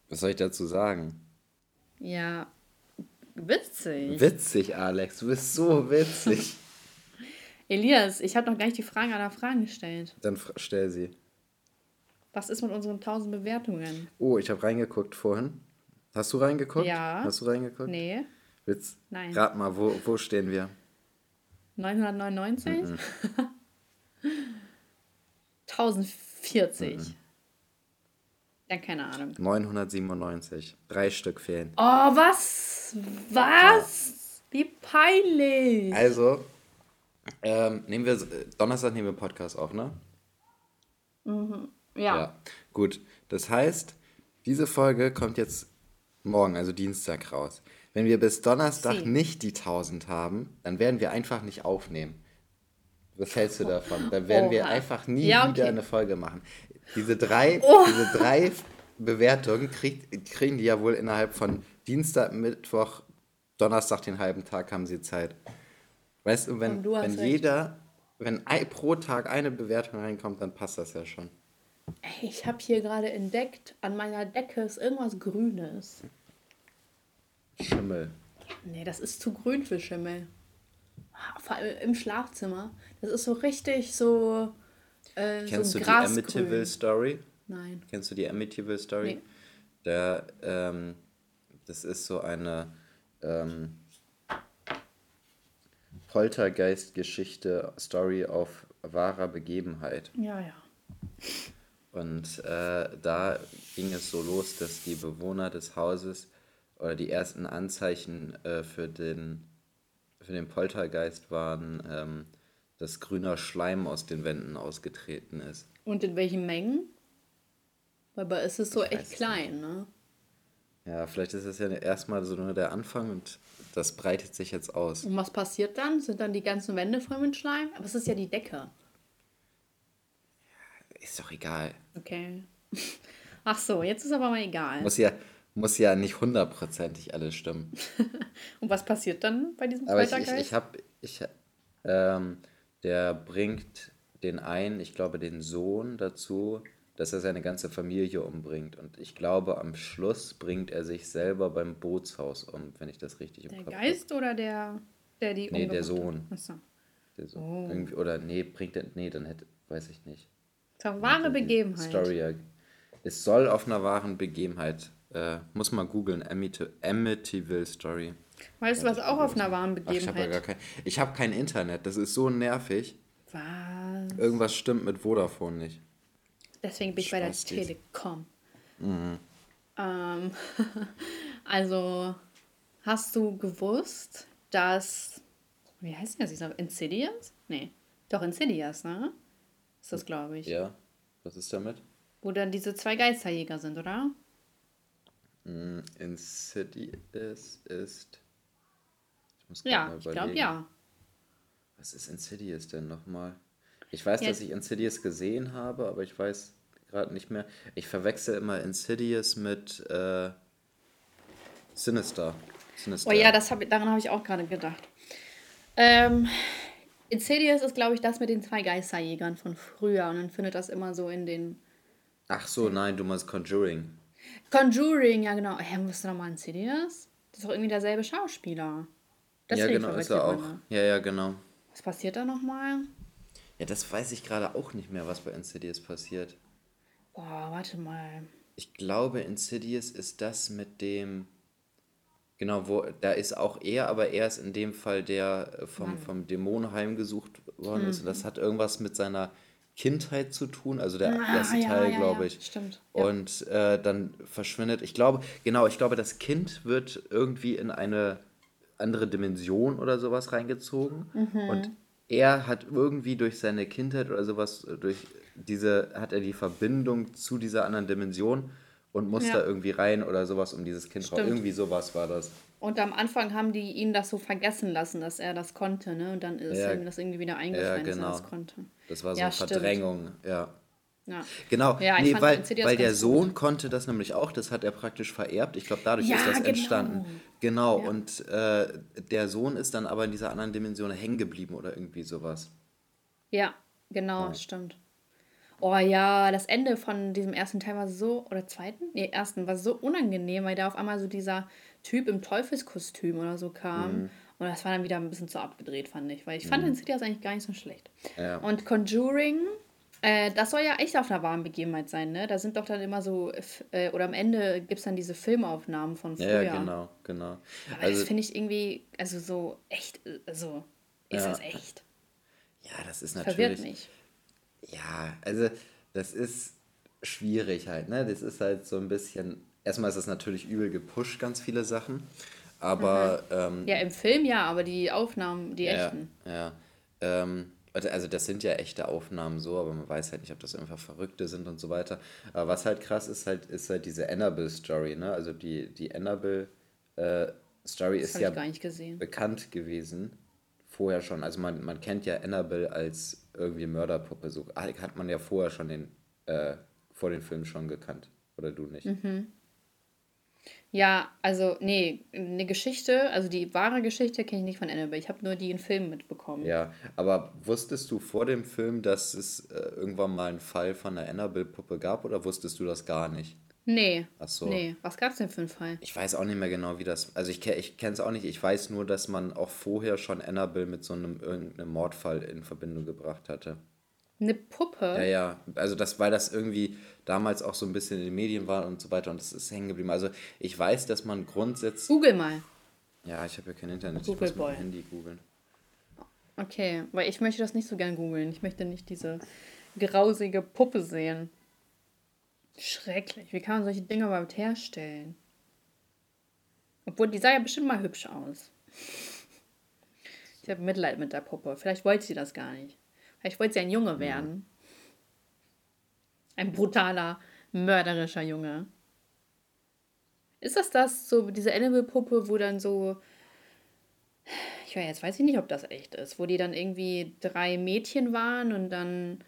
Was soll ich dazu sagen? Ja, Witzig. Witzig, Alex. Du bist so witzig. Elias, ich habe noch gar nicht die Frage aller Fragen gestellt. Dann stell sie. Was ist mit unseren 1000 Bewertungen? Oh, ich habe reingeguckt vorhin. Hast du reingeguckt? Ja. Hast du reingeguckt? Nee. Witz. Nein. Rat mal, wo, wo stehen wir? 999? Mhm. 1040. Mhm. Ja, keine Ahnung. 997. Drei Stück fehlen. Oh, was? Was? Ja. Wie peinlich. Also, ähm, nehmen wir, Donnerstag nehmen wir Podcast auf, ne? Mhm. Ja. ja. Gut. Das heißt, diese Folge kommt jetzt morgen, also Dienstag, raus. Wenn wir bis Donnerstag Sie. nicht die 1000 haben, dann werden wir einfach nicht aufnehmen. Was hältst du davon? Dann werden Oha. wir einfach nie ja, okay. wieder eine Folge machen. Diese drei, oh. diese drei Bewertungen krieg, kriegen die ja wohl innerhalb von Dienstag, Mittwoch, Donnerstag den halben Tag haben sie Zeit. Weißt du, wenn, du wenn jeder, wenn ein, pro Tag eine Bewertung reinkommt, dann passt das ja schon. Ey, ich habe hier gerade entdeckt, an meiner Decke ist irgendwas Grünes. Schimmel. Nee, das ist zu grün für Schimmel. Vor allem im Schlafzimmer. Das ist so richtig so äh, Kennst so du die Amityville Story? Nein. Kennst du die Amityville Story? Nee. Der, ähm, das ist so eine ähm, Poltergeist-Geschichte, Story auf wahrer Begebenheit. Ja, ja. Und äh, da ging es so los, dass die Bewohner des Hauses oder die ersten Anzeichen äh, für, den, für den Poltergeist waren, ähm, dass grüner Schleim aus den Wänden ausgetreten ist. Und in welchen Mengen? Weil es ist so ich echt klein, nicht. ne? Ja, vielleicht ist es ja erstmal so nur der Anfang und das breitet sich jetzt aus. Und was passiert dann? Sind dann die ganzen Wände voll mit Schleim? Aber es ist ja die Decke. Ist doch egal. Okay. Ach so, jetzt ist aber mal egal. Muss ja, muss ja nicht hundertprozentig alles stimmen. und was passiert dann bei diesem Aber ich, ich, ich habe, ich, ähm, der bringt den einen, ich glaube den Sohn dazu, dass er seine ganze Familie umbringt. Und ich glaube, am Schluss bringt er sich selber beim Bootshaus um, wenn ich das richtig im der Kopf habe. Der Geist oder der, der die Nee, der Sohn. Achso. Der Sohn. Oh. Oder nee, bringt er, nee, dann hätte, weiß ich nicht. Ist eine wahre Begebenheit. Story, es soll auf einer wahren Begebenheit, äh, muss man googeln, Amityville Story. Weißt du, was auch auf einer wahren Begebenheit? Ach, ich habe ja kein, ich hab kein Internet, das ist so nervig. Was? Irgendwas stimmt mit Vodafone nicht. Deswegen bin ich bei der Telekom. Mhm. Ähm, also, hast du gewusst, dass. Wie heißt das jetzt? Insidious? Nee. Doch, Insidious, ne? Ist das, glaube ich. Ja. Was ist damit? Wo dann diese zwei Geisterjäger sind, oder? Mm, Insidious ist. Muss ja, ich glaube ja. Was ist Insidious denn nochmal? Ich weiß, ja. dass ich Insidious gesehen habe, aber ich weiß gerade nicht mehr. Ich verwechsel immer Insidious mit äh, Sinister. Sinister. Oh ja, das hab, daran habe ich auch gerade gedacht. Ähm, Insidious ist, glaube ich, das mit den zwei Geisterjägern von früher und man findet das immer so in den. Ach so, nein, du meinst Conjuring. Conjuring, ja genau. Hä, was ist nochmal Insidious? Das ist doch irgendwie derselbe Schauspieler. Das ja, genau, ist er auch. Ja, ja, genau. Was passiert da nochmal? Ja, das weiß ich gerade auch nicht mehr, was bei Insidious passiert. Boah, warte mal. Ich glaube, Insidious ist das mit dem. Genau, wo da ist auch er, aber er ist in dem Fall der äh, vom, vom Dämon heimgesucht worden mhm. ist. Und das hat irgendwas mit seiner Kindheit zu tun, also der ah, erste ja, Teil, ja, glaube ich. Ja, stimmt. Und äh, dann verschwindet, ich glaube, genau, ich glaube, das Kind wird irgendwie in eine andere Dimension oder sowas reingezogen. Mhm. Und er hat irgendwie durch seine Kindheit oder sowas, durch diese, hat er die Verbindung zu dieser anderen Dimension und muss ja. da irgendwie rein oder sowas, um dieses Kind raus. Irgendwie sowas war das. Und am Anfang haben die ihn das so vergessen lassen, dass er das konnte, ne? Und dann ist ja. ihm das irgendwie wieder eingefallen, ja, genau. dass er das konnte. Das war so ja, Verdrängung, ja. Ja. Genau, ja, nee, weil, weil der Sohn gut. konnte das nämlich auch, das hat er praktisch vererbt. Ich glaube, dadurch ja, ist das genau. entstanden. Genau, ja. und äh, der Sohn ist dann aber in dieser anderen Dimension hängen geblieben oder irgendwie sowas. Ja, genau, stimmt. Oh ja, das Ende von diesem ersten Teil war so, oder zweiten? Nee, ersten, war so unangenehm, weil da auf einmal so dieser Typ im Teufelskostüm oder so kam. Mhm. Und das war dann wieder ein bisschen zu abgedreht, fand ich. Weil ich fand mhm. Insidious eigentlich gar nicht so schlecht. Und Conjuring äh, das soll ja echt auf einer wahren Begebenheit sein, ne? Da sind doch dann immer so, äh, oder am Ende gibt es dann diese Filmaufnahmen von früher. Ja, genau, genau. Aber also, das finde ich irgendwie, also so echt, also ist ja. das echt? Ja, das ist natürlich. Verwirrt mich. Ja, also das ist schwierig halt, ne? Das ist halt so ein bisschen, erstmal ist das natürlich übel gepusht, ganz viele Sachen, aber... Mhm. Ähm, ja, im Film ja, aber die Aufnahmen, die ja, echten. Ja, ähm, also das sind ja echte Aufnahmen so, aber man weiß halt nicht, ob das einfach Verrückte sind und so weiter. Aber was halt krass ist, halt, ist halt diese Annabelle-Story, ne? Also die, die Annabelle-Story äh, ist ja bekannt gewesen. Vorher schon. Also man, man kennt ja Annabelle als irgendwie Mörderpuppe. So hat man ja vorher schon den, äh, vor den Filmen schon gekannt. Oder du nicht? Mhm. Ja, also, nee, eine Geschichte, also die wahre Geschichte kenne ich nicht von Annabelle. Ich habe nur die in Filmen mitbekommen. Ja, aber wusstest du vor dem Film, dass es äh, irgendwann mal einen Fall von der Annabelle-Puppe gab oder wusstest du das gar nicht? Nee. Ach so. Nee, was gab es denn für einen Fall? Ich weiß auch nicht mehr genau, wie das. Also ich, ich kenne es auch nicht. Ich weiß nur, dass man auch vorher schon Annabelle mit so einem irgendeinem Mordfall in Verbindung gebracht hatte. Eine Puppe? Ja, ja. Also das, weil das irgendwie damals auch so ein bisschen in den Medien war und so weiter und das ist hängen geblieben. Also ich weiß, dass man grundsätzlich. Google mal. Ja, ich habe ja kein Internet. Google ich muss mein Handy googeln. Okay, weil ich möchte das nicht so gern googeln. Ich möchte nicht diese grausige Puppe sehen. Schrecklich. Wie kann man solche Dinge überhaupt herstellen? Obwohl, die sah ja bestimmt mal hübsch aus. Ich habe Mitleid mit der Puppe. Vielleicht wollte sie das gar nicht. Vielleicht wollte sie ein Junge werden. Ein brutaler, mörderischer Junge. Ist das das, so diese Annabelle-Puppe, wo dann so. Ich weiß, jetzt weiß ich nicht, ob das echt ist. Wo die dann irgendwie drei Mädchen waren und dann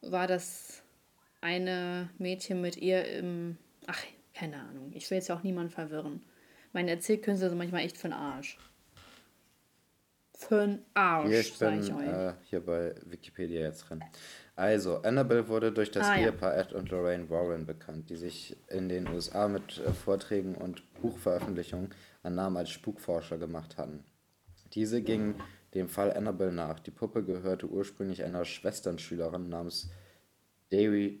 war das eine Mädchen mit ihr im. Ach, keine Ahnung. Ich will jetzt ja auch niemanden verwirren. Meine Erzählkünste sind manchmal echt für den Arsch. Für den Arsch, hier, ich euch. Äh, hier bei Wikipedia jetzt drin. Also, Annabelle wurde durch das ah, Ehepaar ja. Ed und Lorraine Warren bekannt, die sich in den USA mit äh, Vorträgen und Buchveröffentlichungen einen Namen als Spukforscher gemacht hatten. Diese gingen dem Fall Annabelle nach. Die Puppe gehörte ursprünglich einer Schwesternschülerin namens Deirdre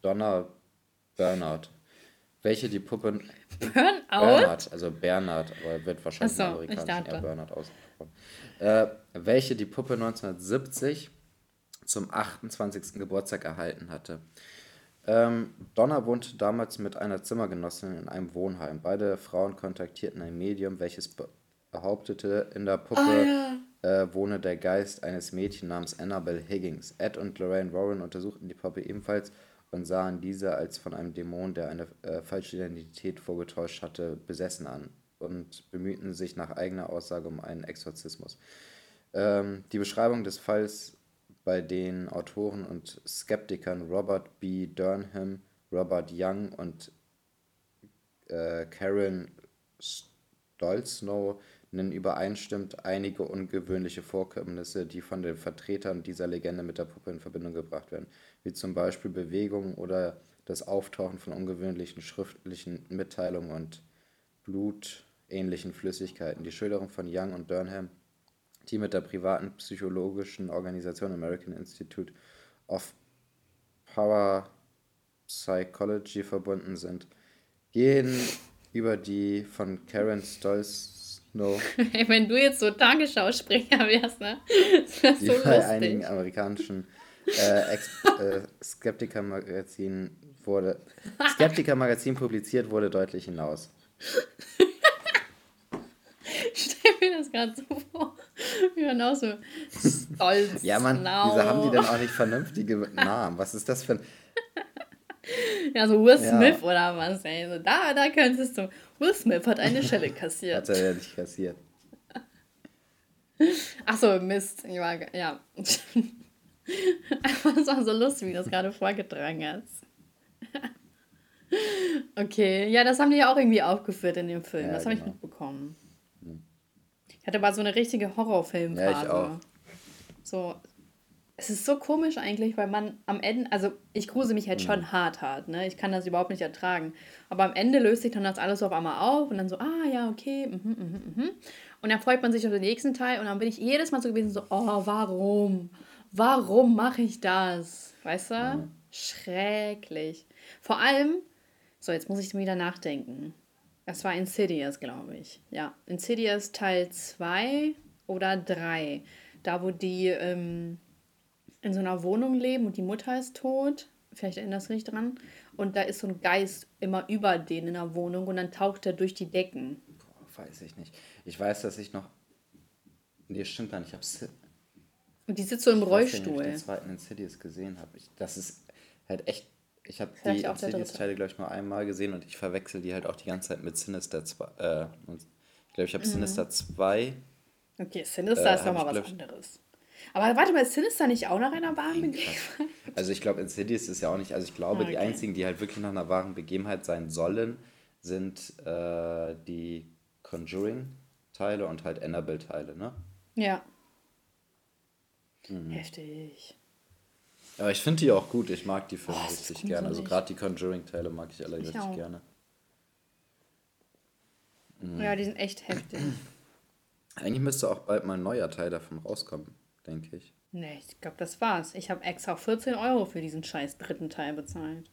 Donna Bernard welche die Puppe Burnout? Bernhard, also Bernhard, aber wird wahrscheinlich so, amerikanisch eher Bernhard ausgesprochen. Äh, welche die Puppe 1970 zum 28. Geburtstag erhalten hatte. Ähm, Donna wohnte damals mit einer Zimmergenossin in einem Wohnheim. Beide Frauen kontaktierten ein Medium, welches behauptete, in der Puppe oh, ja. äh, wohne der Geist eines Mädchens namens Annabelle Higgins. Ed und Lorraine Warren untersuchten die Puppe ebenfalls und sahen diese als von einem Dämon, der eine äh, falsche Identität vorgetäuscht hatte, besessen an und bemühten sich nach eigener Aussage um einen Exorzismus. Ähm, die Beschreibung des Falls bei den Autoren und Skeptikern Robert B. Durham, Robert Young und äh, Karen Stolznow nennen übereinstimmend einige ungewöhnliche Vorkommnisse, die von den Vertretern dieser Legende mit der Puppe in Verbindung gebracht werden, wie zum Beispiel Bewegungen oder das Auftauchen von ungewöhnlichen schriftlichen Mitteilungen und blutähnlichen Flüssigkeiten. Die Schilderung von Young und Durham, die mit der privaten psychologischen Organisation American Institute of Power Psychology verbunden sind, gehen über die von Karen Stolz No. Hey, wenn du jetzt so Tagesschausprecher wärst, ne? Das wär so bei lustig. einigen amerikanischen äh, äh, Skeptiker-Magazinen wurde. Skeptiker-Magazin publiziert wurde deutlich hinaus. Ich stell mir das gerade so vor. Wir waren auch so stolz. ja, Mann, wieso haben die denn auch nicht vernünftige Namen? Was ist das für ein. Ja, so Will Smith ja. oder was, ey. So, da, da könntest du. Will Smith hat eine Schelle kassiert. hat er ja nicht kassiert. Achso, Mist. Ja. ja. das war so lustig, wie du das gerade vorgetragen hast. okay, ja, das haben die ja auch irgendwie aufgeführt in dem Film. Ja, das habe genau. ich mitbekommen. Hm. Ich hatte mal so eine richtige Horrorfilmphase. Ja, ich auch. So, es ist so komisch eigentlich, weil man am Ende, also ich gruse mich halt schon mhm. hart, hart, ne? Ich kann das überhaupt nicht ertragen. Aber am Ende löst sich dann das alles so auf einmal auf und dann so, ah ja, okay, mhm, mhm, mhm. Und dann freut man sich auf den nächsten Teil und dann bin ich jedes Mal so gewesen, so, oh, warum? Warum mache ich das? Weißt du? Ja. Schrecklich. Vor allem, so, jetzt muss ich wieder nachdenken. Das war Insidious, glaube ich. Ja, Insidious Teil 2 oder 3. Da, wo die, ähm, in so einer Wohnung leben und die Mutter ist tot. Vielleicht erinnerst du dich dran. Und da ist so ein Geist immer über denen in der Wohnung und dann taucht er durch die Decken. Boah, weiß ich nicht. Ich weiß, dass ich noch. Nee, stimmt gar nicht. Ich hab's. Und die sitzt so im Rollstuhl. Ich den zweiten Insidious gesehen habe. Das ist halt echt. Ich habe die Insidious-Teile, glaube ich, nur einmal gesehen und ich verwechsel die halt auch die ganze Zeit mit Sinister 2. Äh, ich glaube, ich habe mhm. Sinister 2. Okay, Sinister äh, ist nochmal was anderes. Aber warte mal, ist Sinister nicht auch nach einer wahren Begebenheit? Also ich glaube, Insidious ist ja auch nicht, also ich glaube, okay. die einzigen, die halt wirklich nach einer wahren Begebenheit sein sollen, sind äh, die Conjuring-Teile und halt Annabelle-Teile, ne? Ja. Mhm. Heftig. Aber ich finde die auch gut. Ich mag die Filme oh, richtig gerne. Also gerade die Conjuring-Teile mag ich alle ich richtig auch. gerne. Mhm. Ja, die sind echt heftig. Eigentlich müsste auch bald mal ein neuer Teil davon rauskommen denke ich. Nee, ich glaube, das war's. Ich habe extra 14 Euro für diesen scheiß dritten Teil bezahlt.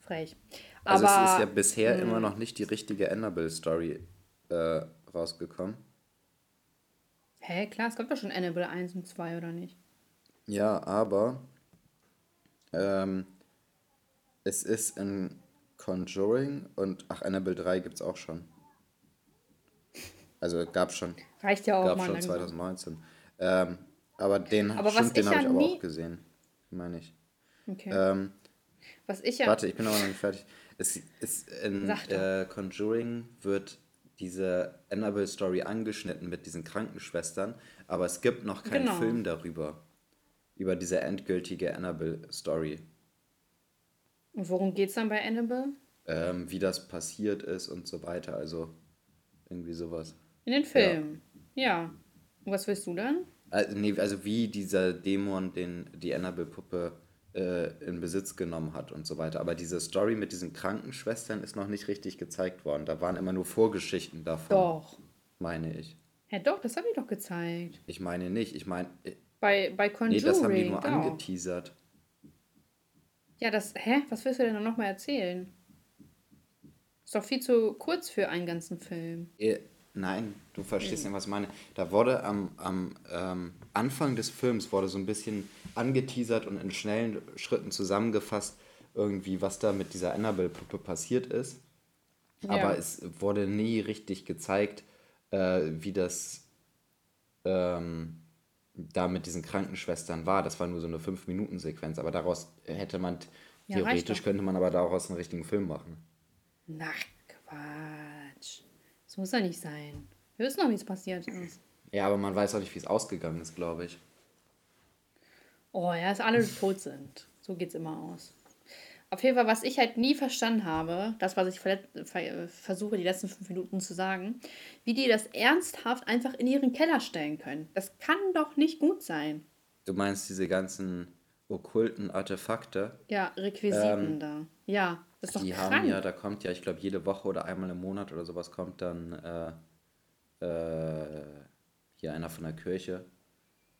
Frech. Also Aber, es ist ja bisher mh. Hm. immer noch nicht die richtige Annabelle-Story äh, rausgekommen. Hä, klar, es gab doch schon Annabelle 1 und 2, oder nicht? Ja, aber ähm, es ist in Conjuring und ach, Annabelle 3 gibt es auch schon. Also gab schon. Reicht ja auch gab mal schon 2019. Ähm, aber den, aber stimmt, den habe ich aber auch gesehen. Meine ich. Okay. Ähm, was ich ja. Warte, ich bin aber noch nicht fertig. Es ist in äh, Conjuring wird diese Annabelle-Story angeschnitten mit diesen Krankenschwestern, aber es gibt noch keinen genau. Film darüber. Über diese endgültige Annabelle-Story. Und worum geht es dann bei Annabelle? Ähm, wie das passiert ist und so weiter. Also irgendwie sowas. In den Film. Ja. ja. Und was willst du dann? Also, nee, also wie dieser Dämon den, die Annabelle-Puppe in Besitz genommen hat und so weiter. Aber diese Story mit diesen Krankenschwestern ist noch nicht richtig gezeigt worden. Da waren immer nur Vorgeschichten davon. Doch. Meine ich. Ja, doch, das habe ich doch gezeigt. Ich meine nicht. Ich meine. Äh, bei, bei Conjuring. Nee, das haben die nur doch. angeteasert. Ja, das. Hä? Was willst du denn noch mal erzählen? Ist doch viel zu kurz für einen ganzen Film. Äh, Nein, du verstehst nicht, was ich meine. Da wurde am, am ähm, Anfang des Films wurde so ein bisschen angeteasert und in schnellen Schritten zusammengefasst, irgendwie, was da mit dieser Annabelle-Puppe passiert ist. Ja. Aber es wurde nie richtig gezeigt, äh, wie das ähm, da mit diesen Krankenschwestern war. Das war nur so eine 5-Minuten-Sequenz, aber daraus hätte man, ja, theoretisch könnte man aber daraus einen richtigen Film machen. Na, Quatsch. Das muss ja nicht sein. Wir wissen noch, wie es passiert ist. Ja, aber man weiß auch nicht, wie es ausgegangen ist, glaube ich. Oh ja, dass alle tot sind. So geht es immer aus. Auf jeden Fall, was ich halt nie verstanden habe, das, was ich versuche, die letzten fünf Minuten zu sagen, wie die das ernsthaft einfach in ihren Keller stellen können. Das kann doch nicht gut sein. Du meinst diese ganzen okkulten Artefakte? Ja, Requisiten ähm, da. Ja, das ist doch Die krank. haben ja, da kommt ja, ich glaube, jede Woche oder einmal im Monat oder sowas kommt dann äh, äh, hier einer von der Kirche,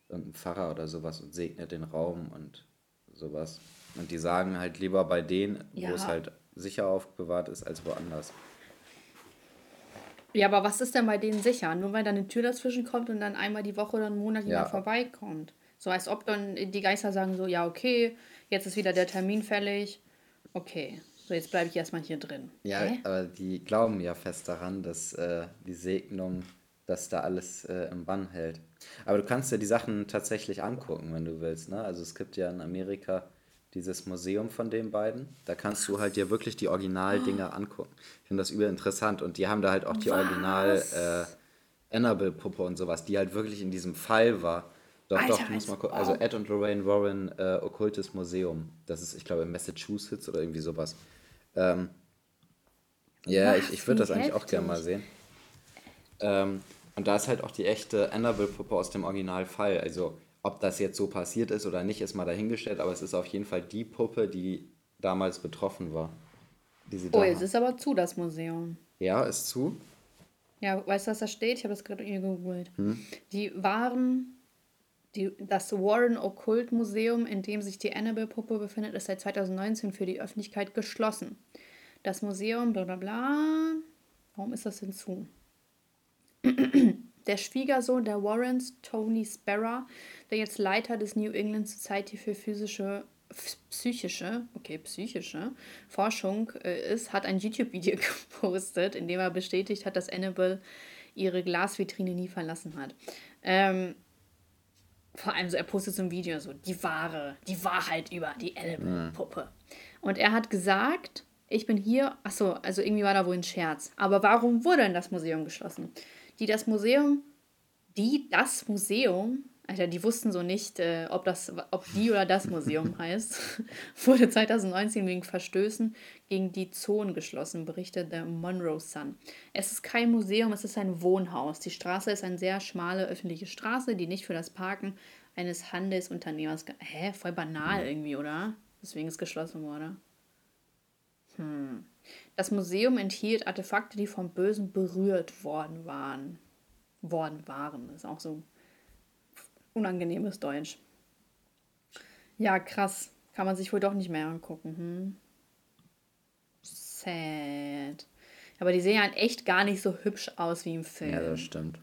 irgendein Pfarrer oder sowas und segnet den Raum und sowas. Und die sagen halt lieber bei denen, ja. wo es halt sicher aufbewahrt ist, als woanders. Ja, aber was ist denn bei denen sicher? Nur weil da eine Tür dazwischen kommt und dann einmal die Woche oder einen Monat jemand ja. vorbeikommt. So als ob dann die Geister sagen so, ja, okay, jetzt ist wieder der Termin fällig. Okay, so jetzt bleibe ich erstmal hier drin. Ja, Hä? aber die glauben ja fest daran, dass äh, die Segnung, dass da alles äh, im Bann hält. Aber du kannst dir die Sachen tatsächlich angucken, wenn du willst. Ne? Also es gibt ja in Amerika dieses Museum von den beiden. Da kannst du halt dir wirklich die Originaldinger oh. angucken. Ich finde das übel interessant. Und die haben da halt auch die Was? Original äh, Annabelle-Puppe und sowas, die halt wirklich in diesem Fall war. Doch, Alter, doch, du musst mal gucken. Also Ed und Lorraine Warren äh, Okkultes Museum. Das ist, ich glaube, in Massachusetts oder irgendwie sowas. Ähm, ja, Was, ich, ich würde das eigentlich auch gerne mal sehen. Ähm, und da ist halt auch die echte Annabelle-Puppe aus dem Originalfall. Also ob das jetzt so passiert ist oder nicht, ist mal dahingestellt, aber es ist auf jeden Fall die Puppe, die damals betroffen war. oh, es ist aber zu, das Museum. Ja, ist zu. Ja, weißt du, was da steht? Ich habe das gerade gegoogelt. Hm? Die waren, die, das Warren Okkult Museum, in dem sich die Annabelle-Puppe befindet, ist seit 2019 für die Öffentlichkeit geschlossen. Das Museum, bla bla bla. Warum ist das denn zu? Der Schwiegersohn der Warrens, Tony Sparrow, der jetzt Leiter des New England Society für physische psychische, okay, psychische Forschung äh, ist, hat ein YouTube-Video gepostet, in dem er bestätigt hat, dass Annabelle ihre Glasvitrine nie verlassen hat. Ähm, vor allem so, er postet so ein Video, so die wahre, die Wahrheit über die Annabelle-Puppe. Und er hat gesagt, ich bin hier, achso, also irgendwie war da wohl ein Scherz. Aber warum wurde denn das Museum geschlossen? Die das Museum, die das Museum Alter, die wussten so nicht, äh, ob, das, ob die oder das Museum heißt. Wurde 2019 wegen Verstößen gegen die Zonen geschlossen, berichtet der Monroe Sun. Es ist kein Museum, es ist ein Wohnhaus. Die Straße ist eine sehr schmale öffentliche Straße, die nicht für das Parken eines Handelsunternehmers. Hä? Voll banal irgendwie, oder? Deswegen es geschlossen wurde. Hm. Das Museum enthielt Artefakte, die vom Bösen berührt worden waren. Worden waren. Das ist auch so unangenehmes Deutsch. Ja, krass. Kann man sich wohl doch nicht mehr angucken. Hm? Sad. Aber die sehen ja halt echt gar nicht so hübsch aus wie im Film. Ja, das stimmt.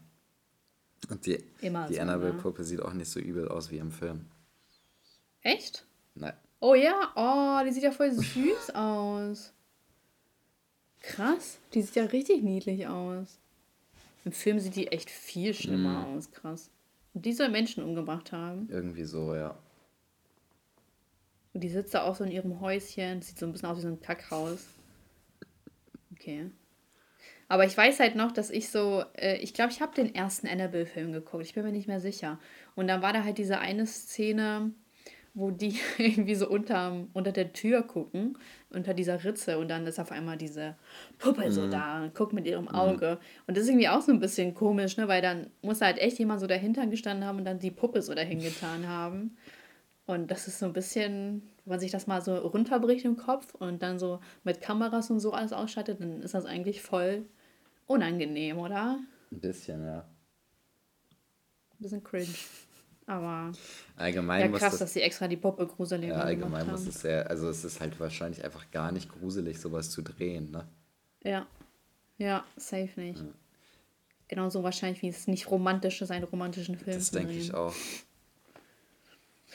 Und die, Immer die so, Annabelle-Puppe ne? sieht auch nicht so übel aus wie im Film. Echt? Nein. Oh ja, oh, die sieht ja voll süß aus. Krass, die sieht ja richtig niedlich aus. Im Film sieht die echt viel schlimmer mm. aus, krass. Die soll Menschen umgebracht haben. Irgendwie so, ja. Und die sitzt da auch so in ihrem Häuschen. Sieht so ein bisschen aus wie so ein Kackhaus. Okay. Aber ich weiß halt noch, dass ich so, äh, ich glaube, ich habe den ersten Annabelle-Film geguckt. Ich bin mir nicht mehr sicher. Und dann war da halt diese eine Szene, wo die irgendwie so unter, unter der Tür gucken, unter dieser Ritze und dann ist auf einmal diese Puppe mhm. so da und guckt mit ihrem mhm. Auge. Mhm. Und das ist irgendwie auch so ein bisschen komisch, ne? weil dann muss halt echt jemand so dahinter gestanden haben und dann die Puppe so dahin getan haben. Und das ist so ein bisschen, wenn man sich das mal so runterbricht im Kopf und dann so mit Kameras und so alles ausschaltet, dann ist das eigentlich voll unangenehm, oder? Ein bisschen, ja. Ein bisschen cringe. Aber allgemein ja, krass, das, dass sie extra die Puppe gruselig Ja, allgemein muss es sehr, also es ist halt wahrscheinlich einfach gar nicht gruselig, sowas zu drehen, ne? Ja. Ja, safe nicht. Ja. Genauso wahrscheinlich, wie es nicht romantisch ist, einen romantischen Film Das denke ich auch.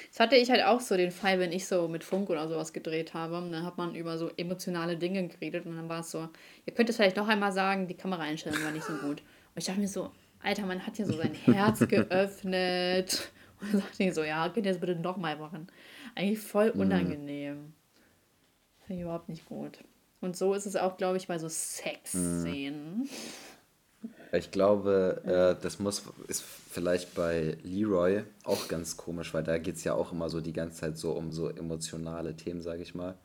Das hatte ich halt auch so den Fall, wenn ich so mit Funk oder sowas gedreht habe. Dann hat man über so emotionale Dinge geredet und dann war es so, ihr könnt es vielleicht noch einmal sagen, die Kameraeinstellung war nicht so gut. Und ich dachte mir so, Alter, man hat ja so sein Herz geöffnet. Und dann sagt die so, ja, könnt ihr das bitte nochmal machen. Eigentlich voll mhm. unangenehm. Mhm. Finde ich überhaupt nicht gut. Und so ist es auch, glaube ich, bei so Sexszenen. Mhm. Ich glaube, äh, das muss, ist vielleicht bei Leroy auch ganz komisch, weil da geht es ja auch immer so die ganze Zeit so um so emotionale Themen, sage ich mal.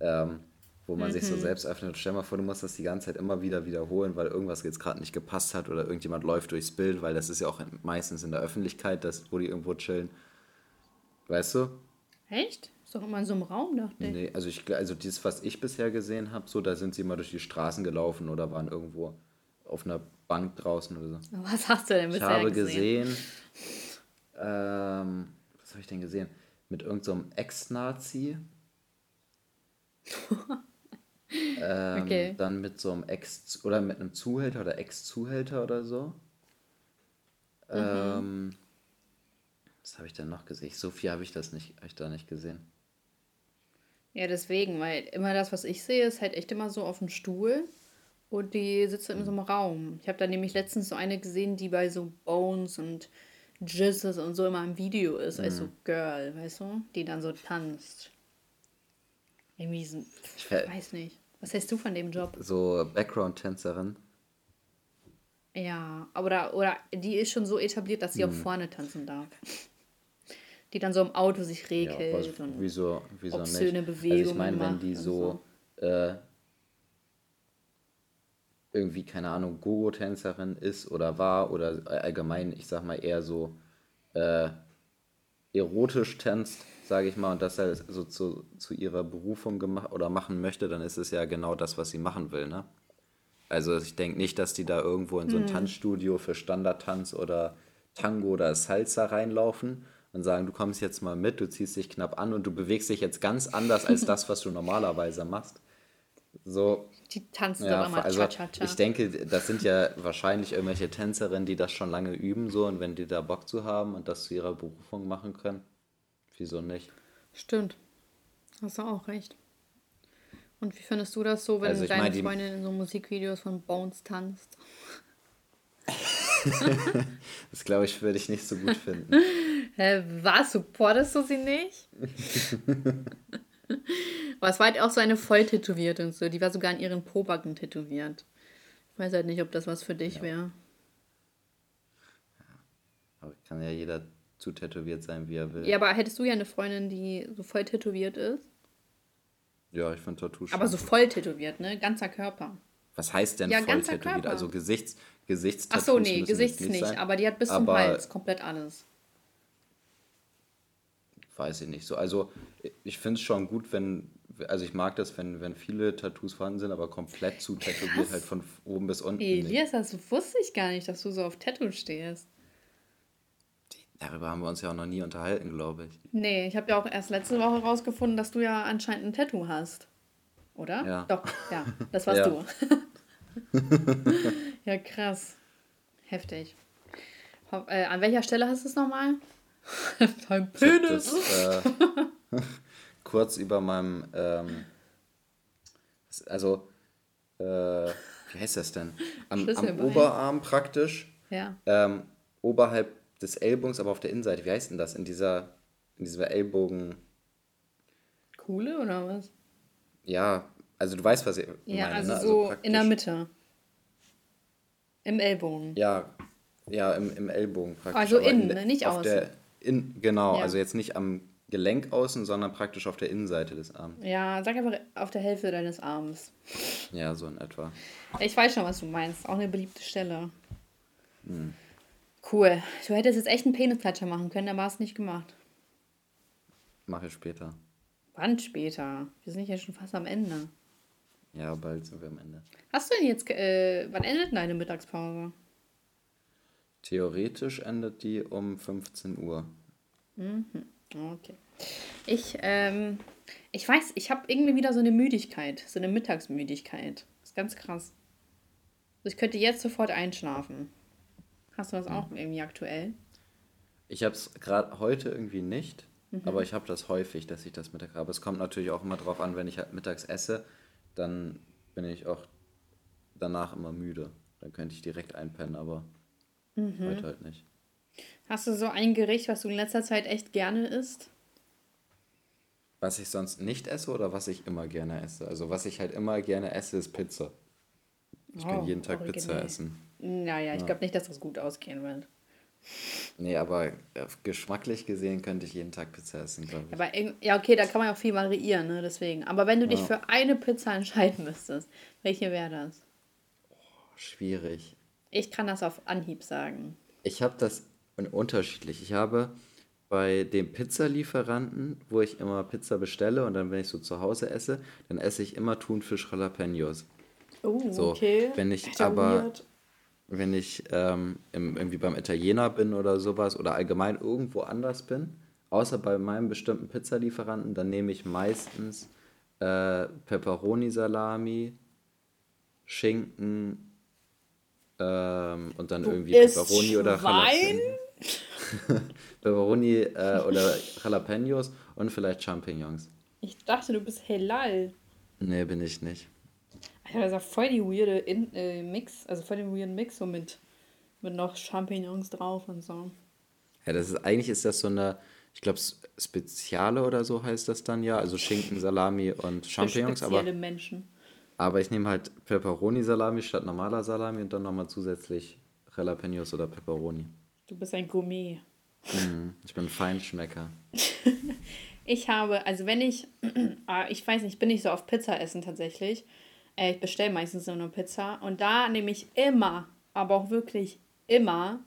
Ähm, wo man mhm. sich so mhm. selbst öffnet. Stell mal vor, du musst das die ganze Zeit immer wieder wiederholen, weil irgendwas jetzt gerade nicht gepasst hat oder irgendjemand läuft durchs Bild, weil das ist ja auch meistens in der Öffentlichkeit, das, wo die irgendwo chillen. Weißt du? Echt? Ist doch immer in so einem Raum, dachte ich. Nee, also, ich, also dieses, was ich bisher gesehen habe, so, da sind sie immer durch die Straßen gelaufen oder waren irgendwo auf einer Bank draußen oder so. Was hast du denn bisher Ich habe gesehen, gesehen ähm, was habe ich denn gesehen? Mit irgendeinem so Ex-Nazi. ähm, okay. Dann mit so einem Ex- oder mit einem Zuhälter oder Ex-Zuhälter oder so. Mhm. Ähm, was habe ich denn noch gesehen? So viel habe ich das nicht, hab ich da nicht gesehen. Ja, deswegen, weil immer das, was ich sehe, ist halt echt immer so auf dem Stuhl und die sitzt in so einem Raum. Ich habe da nämlich letztens so eine gesehen, die bei so Bones und Jizzes und so immer im Video ist, mhm. als so mhm. Girl, weißt du? Die dann so tanzt. Irgendwie so, ich weiß nicht. Was hältst du von dem Job? So Background-Tänzerin. Ja, oder, oder die ist schon so etabliert, dass sie mhm. auch vorne tanzen darf. Die dann so im Auto sich regelt ja, und wieso, wieso obszöne nicht? Bewegungen also ich meine, wenn die so, so. Äh, irgendwie, keine Ahnung, Gogo-Tänzerin ist oder war oder allgemein, ich sag mal, eher so äh, erotisch tanzt, sage ich mal, und das halt so zu, zu ihrer Berufung gemacht oder machen möchte, dann ist es ja genau das, was sie machen will, ne? Also ich denke nicht, dass die da irgendwo in so ein hm. Tanzstudio für Standardtanz oder Tango oder Salsa reinlaufen und sagen, du kommst jetzt mal mit, du ziehst dich knapp an und du bewegst dich jetzt ganz anders als das, was du normalerweise machst. So, die tanzen ja, doch immer also Cha-Cha-Cha. Ich denke, das sind ja wahrscheinlich irgendwelche Tänzerinnen, die das schon lange üben, so und wenn die da Bock zu haben und das zu ihrer Berufung machen können, wieso nicht? Stimmt. Hast du auch recht. Und wie findest du das so, wenn also deine mein, Freundin in so Musikvideos von Bones tanzt? das glaube ich, würde ich nicht so gut finden. Hä, was? Supportest du sie nicht? Aber es war halt auch so eine voll tätowierte und so. Die war sogar an ihren Pobacken tätowiert. Ich weiß halt nicht, ob das was für dich ja. wäre. Aber kann ja jeder zu tätowiert sein, wie er will. Ja, aber hättest du ja eine Freundin, die so voll tätowiert ist? Ja, ich finde Tattoos. Aber so voll tätowiert, ne? Ganzer Körper. Was heißt denn ja, voll tätowiert? Körper. Also Gesichts, Gesichtstattoos. Ach so, nee, Gesichts nicht, sein. aber die hat bis zum Hals komplett alles. Weiß ich nicht so. Also ich finde es schon gut, wenn, also ich mag das, wenn, wenn viele Tattoos vorhanden sind, aber komplett zu tätowiert, halt von oben bis unten. Elias, das wusste ich gar nicht, dass du so auf Tattoo stehst. Darüber haben wir uns ja auch noch nie unterhalten, glaube ich. Nee, ich habe ja auch erst letzte Woche rausgefunden, dass du ja anscheinend ein Tattoo hast. Oder? Ja. Doch, ja, das warst du. ja, krass. Heftig. Äh, an welcher Stelle hast du es nochmal? Dein Penis. Das, äh, kurz über meinem, ähm, also, äh, wie heißt das denn? Am, am Oberarm praktisch. Ja. Ähm, oberhalb des Ellbogens, aber auf der Innenseite. Wie heißt denn das? In dieser, in dieser Ellbogen. Kuhle oder was? Ja, also du weißt, was ich ja, meine. Also, ne? also so in der Mitte. Im Ellbogen. Ja, ja, im, im Ellbogen praktisch. Also innen, in, nicht außen. Der, in, genau, ja. also jetzt nicht am Gelenk außen, sondern praktisch auf der Innenseite des Arms. Ja, sag einfach auf der Hälfte deines Arms. Ja, so in etwa. Ich weiß schon, was du meinst. Auch eine beliebte Stelle. Hm. Cool. Du hättest jetzt echt einen Penisklatscher machen können, aber hast nicht gemacht. Mache ich später. Wann später? Wir sind ja schon fast am Ende. Ja, bald sind wir am Ende. Hast du denn jetzt, äh, wann endet deine Mittagspause? Theoretisch endet die um 15 Uhr. Mhm. Okay. Ich, ähm, ich weiß, ich habe irgendwie wieder so eine Müdigkeit, so eine Mittagsmüdigkeit. Das ist ganz krass. Also ich könnte jetzt sofort einschlafen. Hast du das auch irgendwie aktuell? Ich habe es gerade heute irgendwie nicht, mhm. aber ich habe das häufig, dass ich das Mittag habe. Es kommt natürlich auch immer drauf an, wenn ich halt mittags esse, dann bin ich auch danach immer müde. Dann könnte ich direkt einpennen, aber Mhm. Heute halt nicht. Hast du so ein Gericht, was du in letzter Zeit echt gerne isst? Was ich sonst nicht esse oder was ich immer gerne esse? Also was ich halt immer gerne esse, ist Pizza. Ich oh, kann jeden Tag originell. Pizza essen. Naja, ich ja. glaube nicht, dass das gut ausgehen wird. Nee, aber geschmacklich gesehen könnte ich jeden Tag Pizza essen, glaube ich. Aber ja, okay, da kann man auch viel variieren, ne? Deswegen. Aber wenn du dich für eine Pizza entscheiden müsstest, welche wäre das? Oh, schwierig. Ich kann das auf Anhieb sagen. Ich habe das unterschiedlich. Ich habe bei dem Pizzalieferanten, wo ich immer Pizza bestelle und dann, wenn ich so zu Hause esse, dann esse ich immer Thunfisch Jalapenos. Oh, so, okay. Wenn ich Echt aber, weird. Wenn ich ähm, im, irgendwie beim Italiener bin oder sowas oder allgemein irgendwo anders bin, außer bei meinem bestimmten Pizzalieferanten, dann nehme ich meistens äh, Pepperoni-Salami, Schinken ähm, und dann du irgendwie Pepperoni oder Schwein? Pepperoni äh, oder Jalapenos und vielleicht Champignons. Ich dachte, du bist Halal. Nee, bin ich nicht. Alter, das ist ja voll die weirde In äh, Mix, also voll den weirden Mix so mit, mit noch Champignons drauf und so. Ja, das ist eigentlich ist das so eine, ich glaube, Speziale oder so heißt das dann ja, also Schinken, Salami und Champignons. Aber, Menschen. Aber ich nehme halt Pepperoni-Salami statt normaler Salami und dann nochmal zusätzlich Jalapenos oder Pepperoni. Du bist ein Gourmet. Mm, ich bin Feinschmecker. ich habe, also wenn ich, ah, ich weiß nicht, ich bin nicht so auf Pizza essen tatsächlich. Äh, ich bestelle meistens nur eine Pizza und da nehme ich immer, aber auch wirklich immer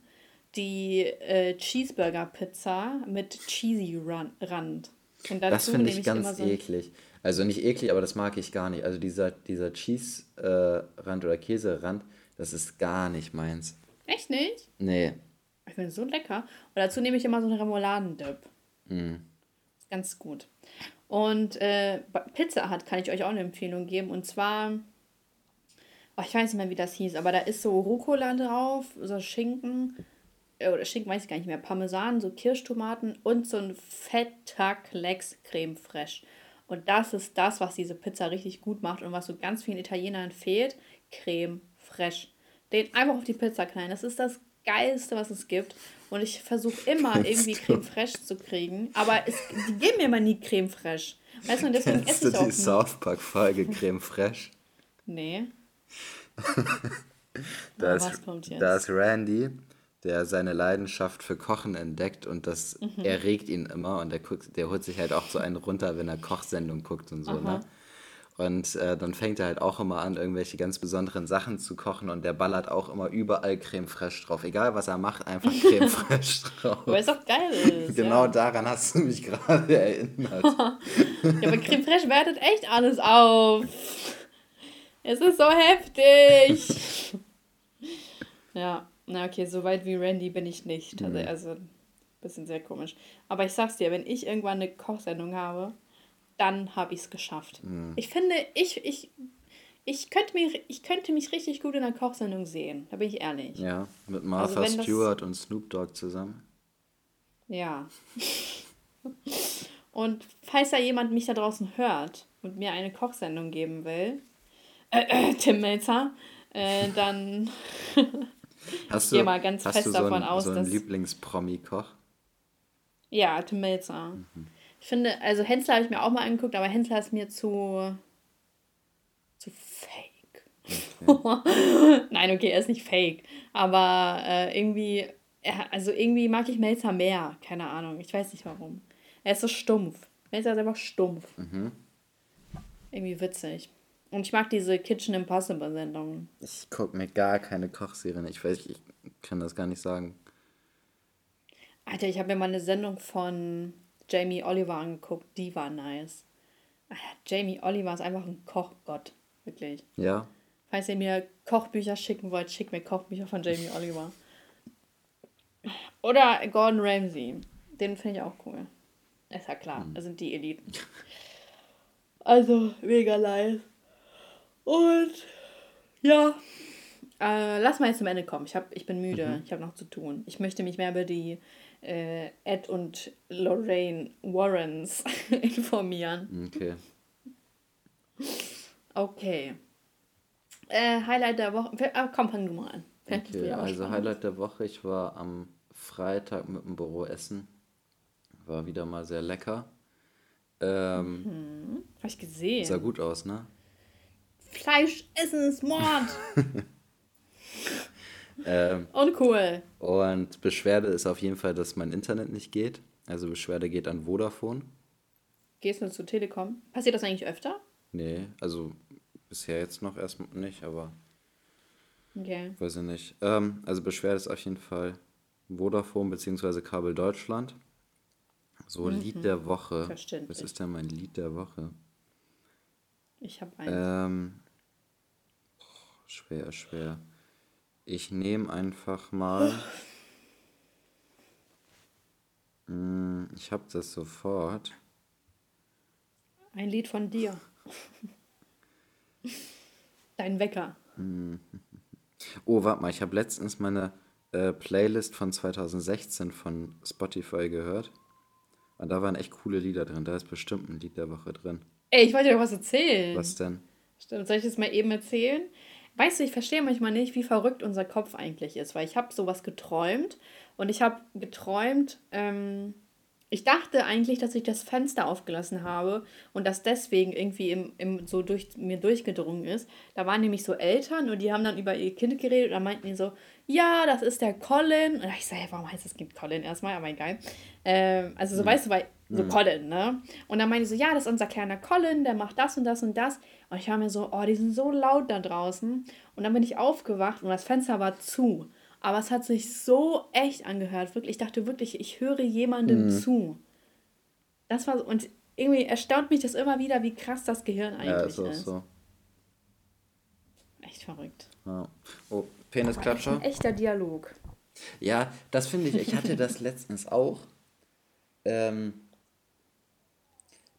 die äh, Cheeseburger-Pizza mit cheesy Rand. Und das finde ich ganz so eklig. Also nicht eklig, aber das mag ich gar nicht. Also dieser, dieser Cheese-Rand äh, oder Käserand, das ist gar nicht meins. Echt nicht? Nee. Ich finde es so lecker. Und dazu nehme ich immer so einen Remouladen-Dip. Mm. Ganz gut. Und äh, Pizza hat, kann ich euch auch eine Empfehlung geben. Und zwar, oh, ich weiß nicht mehr, wie das hieß, aber da ist so Rucola drauf, so Schinken, äh, oder Schinken weiß ich gar nicht mehr, Parmesan, so Kirschtomaten und so ein fetter Klecks Creme Fraiche. Und das ist das, was diese Pizza richtig gut macht und was so ganz vielen Italienern fehlt. Creme Fraiche. Den einfach auf die Pizza knallen. Das ist das Geilste, was es gibt. Und ich versuche immer irgendwie Creme Fraiche zu kriegen. Aber es, die geben mir immer nie Creme Fraiche. Weißt du, und deswegen esse ich auch die South Park-Folge Creme Fraiche? Nee. da, ist, da ist Randy, der seine Leidenschaft für Kochen entdeckt und das mhm. erregt ihn immer. Und der, guckt, der holt sich halt auch so einen runter, wenn er Kochsendung guckt und so. Ne? Und äh, dann fängt er halt auch immer an, irgendwelche ganz besonderen Sachen zu kochen und der ballert auch immer überall Creme fraiche drauf. Egal was er macht, einfach Creme fraiche drauf. Weil es auch geil ist. genau ja. daran hast du mich gerade erinnert. ja, aber Creme fraiche wertet echt alles auf. Es ist so heftig. ja, na okay, so weit wie Randy bin ich nicht. Also, mhm. also ein bisschen sehr komisch. Aber ich sag's dir, wenn ich irgendwann eine Kochsendung habe, dann habe ich es geschafft. Mhm. Ich finde, ich, ich, ich, könnte mich, ich könnte mich richtig gut in einer Kochsendung sehen, da bin ich ehrlich. Ja, mit Martha also Stewart und Snoop Dogg zusammen. Ja. und falls da jemand mich da draußen hört und mir eine Kochsendung geben will, äh, äh, Tim Melzer, äh, dann hast du, gehe mal ganz fest so davon ein, aus, so einen dass. Lieblingspromi-Koch? Ja, Tim Melzer. Mhm. Ich finde, also Hensler habe ich mir auch mal angeguckt, aber Hensler ist mir zu. zu fake. Okay. Nein, okay, er ist nicht fake. Aber äh, irgendwie. Er, also irgendwie mag ich Melzer mehr. Keine Ahnung. Ich weiß nicht warum. Er ist so stumpf. Melzer ist einfach stumpf. Mhm. Irgendwie witzig. Und ich mag diese Kitchen Impossible Sendungen. Ich gucke mir gar keine Kochserien. Ich weiß, ich kann das gar nicht sagen. Alter, ich habe mir mal eine Sendung von Jamie Oliver angeguckt, die war nice. Jamie Oliver ist einfach ein Kochgott, wirklich. Ja. Falls ihr mir Kochbücher schicken wollt, schickt mir Kochbücher von Jamie Oliver. Oder Gordon Ramsay. Den finde ich auch cool. Ist ja klar, mhm. das sind die Eliten. Also, mega nice. Und ja, äh, lass mal jetzt zum Ende kommen. Ich, hab, ich bin müde, mhm. ich habe noch zu tun. Ich möchte mich mehr über die äh, Ed und Lorraine Warrens informieren. Okay. Okay. Äh, Highlight der Woche. Ah, komm, fang du mal an. Okay, also Highlight der Woche, ich war am Freitag mit dem Büro essen. War wieder mal sehr lecker. Ähm, mhm. Habe ich gesehen. Sah gut aus, ne? Fleisch essen ist Mord. ähm, Uncool. Und Beschwerde ist auf jeden Fall, dass mein Internet nicht geht. Also Beschwerde geht an Vodafone. Gehst du zu Telekom? Passiert das eigentlich öfter? Nee, also bisher jetzt noch erstmal nicht, aber okay. weiß ich nicht. Ähm, also Beschwerde ist auf jeden Fall Vodafone bzw. Kabel Deutschland. So, mhm. Lied der Woche. Was ist denn mein Lied der Woche? Ich habe eins. Ähm, schwer, schwer. Ich nehme einfach mal. Hm, ich habe das sofort. Ein Lied von dir. Dein Wecker. Hm. Oh, warte mal, ich habe letztens meine äh, Playlist von 2016 von Spotify gehört. Und da waren echt coole Lieder drin. Da ist bestimmt ein Lied der Woche drin. Ey, ich wollte dir was erzählen. Was denn? Stimmt, soll ich das mal eben erzählen? Weißt du, ich verstehe manchmal nicht, wie verrückt unser Kopf eigentlich ist, weil ich habe sowas geträumt und ich habe geträumt, ähm, ich dachte eigentlich, dass ich das Fenster aufgelassen habe und das deswegen irgendwie im, im, so durch mir durchgedrungen ist. Da waren nämlich so Eltern und die haben dann über ihr Kind geredet und dann meinten die so, ja, das ist der Colin. Und ich sage, warum heißt das Kind Colin erstmal? Aber egal. Ähm, also so, mhm. weißt du, weil, so mhm. Colin, ne? Und dann meinte die so, ja, das ist unser kleiner Colin, der macht das und das und das. Und ich war mir so, oh, die sind so laut da draußen. Und dann bin ich aufgewacht und das Fenster war zu. Aber es hat sich so echt angehört. Wirklich, ich dachte wirklich, ich höre jemandem mhm. zu. Das war so, und irgendwie erstaunt mich das immer wieder, wie krass das Gehirn eigentlich ja, ist. Auch ist. So. Echt verrückt. Ja. Oh, Penisklatscher. Ein echter Dialog. Ja, das finde ich. Ich hatte das letztens auch. Ähm,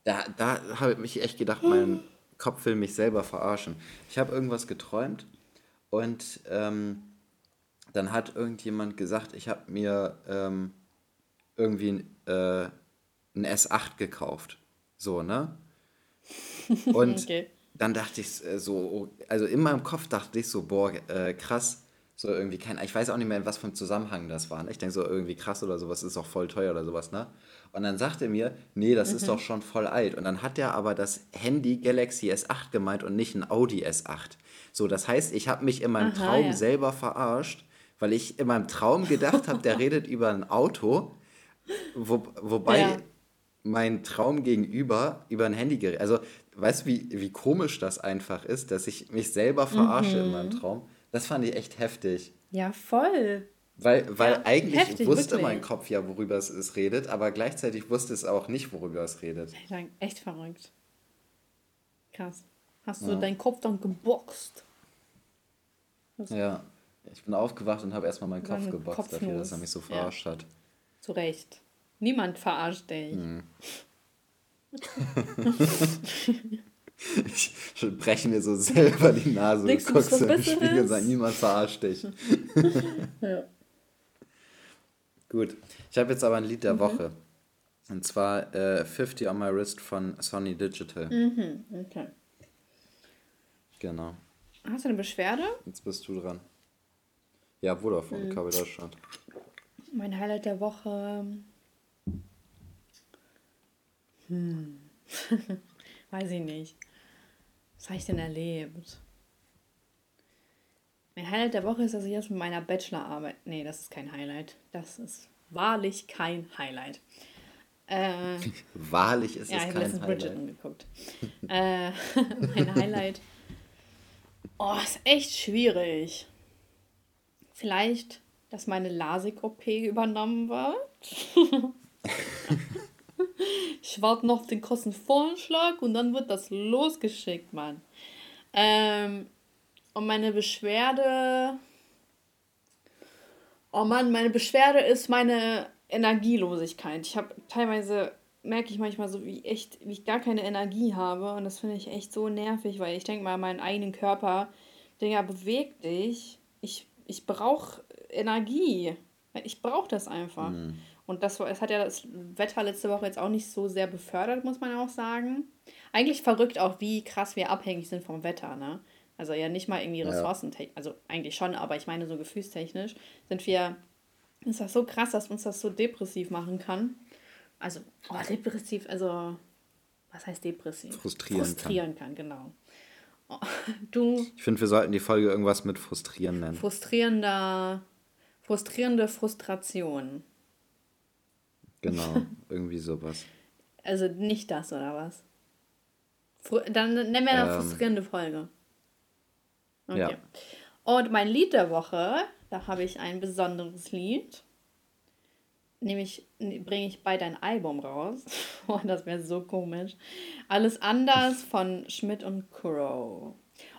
da da habe ich mich echt gedacht, mein Kopf will mich selber verarschen. Ich habe irgendwas geträumt und ähm, dann hat irgendjemand gesagt, ich habe mir ähm, irgendwie äh, ein S8 gekauft. So, ne? Und okay. dann dachte ich äh, so, also in meinem Kopf dachte ich so, boah, äh, krass, so irgendwie kein, ich weiß auch nicht mehr, in was für einem Zusammenhang das war. Ne? Ich denke so, irgendwie krass oder sowas, ist auch voll teuer oder sowas, ne? Und dann sagte er mir, nee, das mhm. ist doch schon voll alt. Und dann hat er aber das Handy Galaxy S8 gemeint und nicht ein Audi S8. So, das heißt, ich habe mich in meinem Aha, Traum ja. selber verarscht weil ich in meinem Traum gedacht habe, der redet über ein Auto, wo, wobei ja. mein Traum gegenüber über ein Handy gerät. Also, weißt du, wie, wie komisch das einfach ist, dass ich mich selber verarsche mhm. in meinem mhm. Traum? Das fand ich echt heftig. Ja, voll. Weil, weil ja, eigentlich heftig, wusste wirklich. mein Kopf ja, worüber es, es redet, aber gleichzeitig wusste es auch nicht, worüber es redet. Echt verrückt. Krass. Hast du ja. deinen Kopf dann geboxt? Ja. Ich bin aufgewacht und habe erstmal meinen Kopf geboxt Kopfnuss. dafür, dass er mich so verarscht ja. hat. Zu Recht. Niemand verarscht dich. Hm. ich breche mir so selber die Nase Denkst und guckst im Spiegel und sagst, niemand verarscht dich. ja. Gut. Ich habe jetzt aber ein Lied der mhm. Woche. Und zwar äh, 50 on My Wrist von Sony Digital. Mhm, okay. Genau. Hast du eine Beschwerde? Jetzt bist du dran. Ja, Vodafone, mhm. Kabel Deutschland. Mein Highlight der Woche. Hm. Weiß ich nicht. Was habe ich denn erlebt? Mein Highlight der Woche ist, dass ich jetzt mit meiner Bachelorarbeit. Nee, das ist kein Highlight. Das ist wahrlich kein Highlight. Äh, wahrlich ist ja, es kein Highlight. Ja, ich habe Bridgerton geguckt. äh, mein Highlight. Oh, ist echt schwierig. Vielleicht, dass meine LASIK-OP übernommen wird. ich warte noch auf den Kostenvorschlag und dann wird das losgeschickt, Mann. Ähm, und meine Beschwerde. Oh Mann, meine Beschwerde ist meine Energielosigkeit. Ich habe teilweise merke ich manchmal so, wie echt, wie ich gar keine Energie habe. Und das finde ich echt so nervig, weil ich denke mal, meinen eigenen Körper, der ja bewegt dich. Ich ich brauche Energie. Ich brauche das einfach. Mhm. Und das, es hat ja das Wetter letzte Woche jetzt auch nicht so sehr befördert, muss man auch sagen. Eigentlich verrückt auch, wie krass wir abhängig sind vom Wetter, ne? Also ja nicht mal irgendwie ressourcentechnisch, also eigentlich schon, aber ich meine so gefühlstechnisch sind wir, ist das so krass, dass uns das so depressiv machen kann. Also, oh, depressiv, also, was heißt depressiv? Frustrieren, Frustrieren kann. kann genau. Oh, du. Ich finde, wir sollten die Folge irgendwas mit frustrieren nennen. Frustrierender, frustrierende Frustration. Genau, irgendwie sowas. Also nicht das, oder was? Fru dann nennen wir eine ähm, frustrierende Folge. Okay. Ja. Und mein Lied der Woche, da habe ich ein besonderes Lied. Nämlich bringe ich bei dein Album raus. oh, das wäre so komisch. Alles anders von Schmidt und Crow.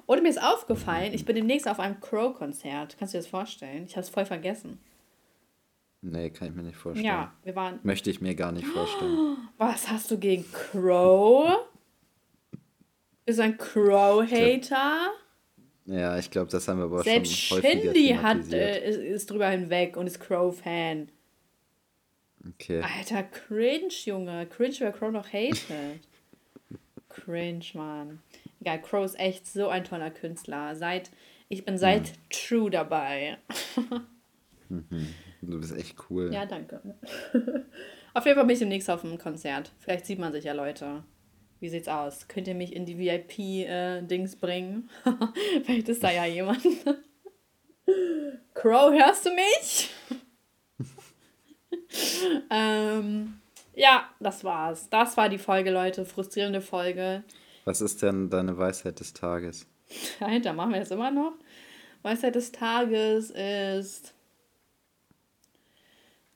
Und mir ist aufgefallen, ich bin demnächst auf einem Crow-Konzert. Kannst du dir das vorstellen? Ich habe es voll vergessen. Nee, kann ich mir nicht vorstellen. Ja, wir waren. Möchte ich mir gar nicht vorstellen. Was hast du gegen Crow? Bist du ein Crow-Hater? Ja, ich glaube, das haben wir aber Selbst schon häufiger Shindy hat, äh, ist, ist drüber hinweg und ist Crow-Fan. Okay. Alter, cringe, Junge. Cringe, wer Crow noch hatet. cringe, Mann. Egal, Crow ist echt so ein toller Künstler. Seit, ich bin seit hm. True dabei. mhm. Du bist echt cool. Ja, danke. auf jeden Fall bin ich demnächst auf einem Konzert. Vielleicht sieht man sich ja Leute. Wie sieht's aus? Könnt ihr mich in die VIP-Dings äh, bringen? Vielleicht ist da ja jemand. Crow, hörst du mich? ähm, ja, das war's. Das war die Folge, Leute. Frustrierende Folge. Was ist denn deine Weisheit des Tages? Alter, machen wir das immer noch? Weisheit des Tages ist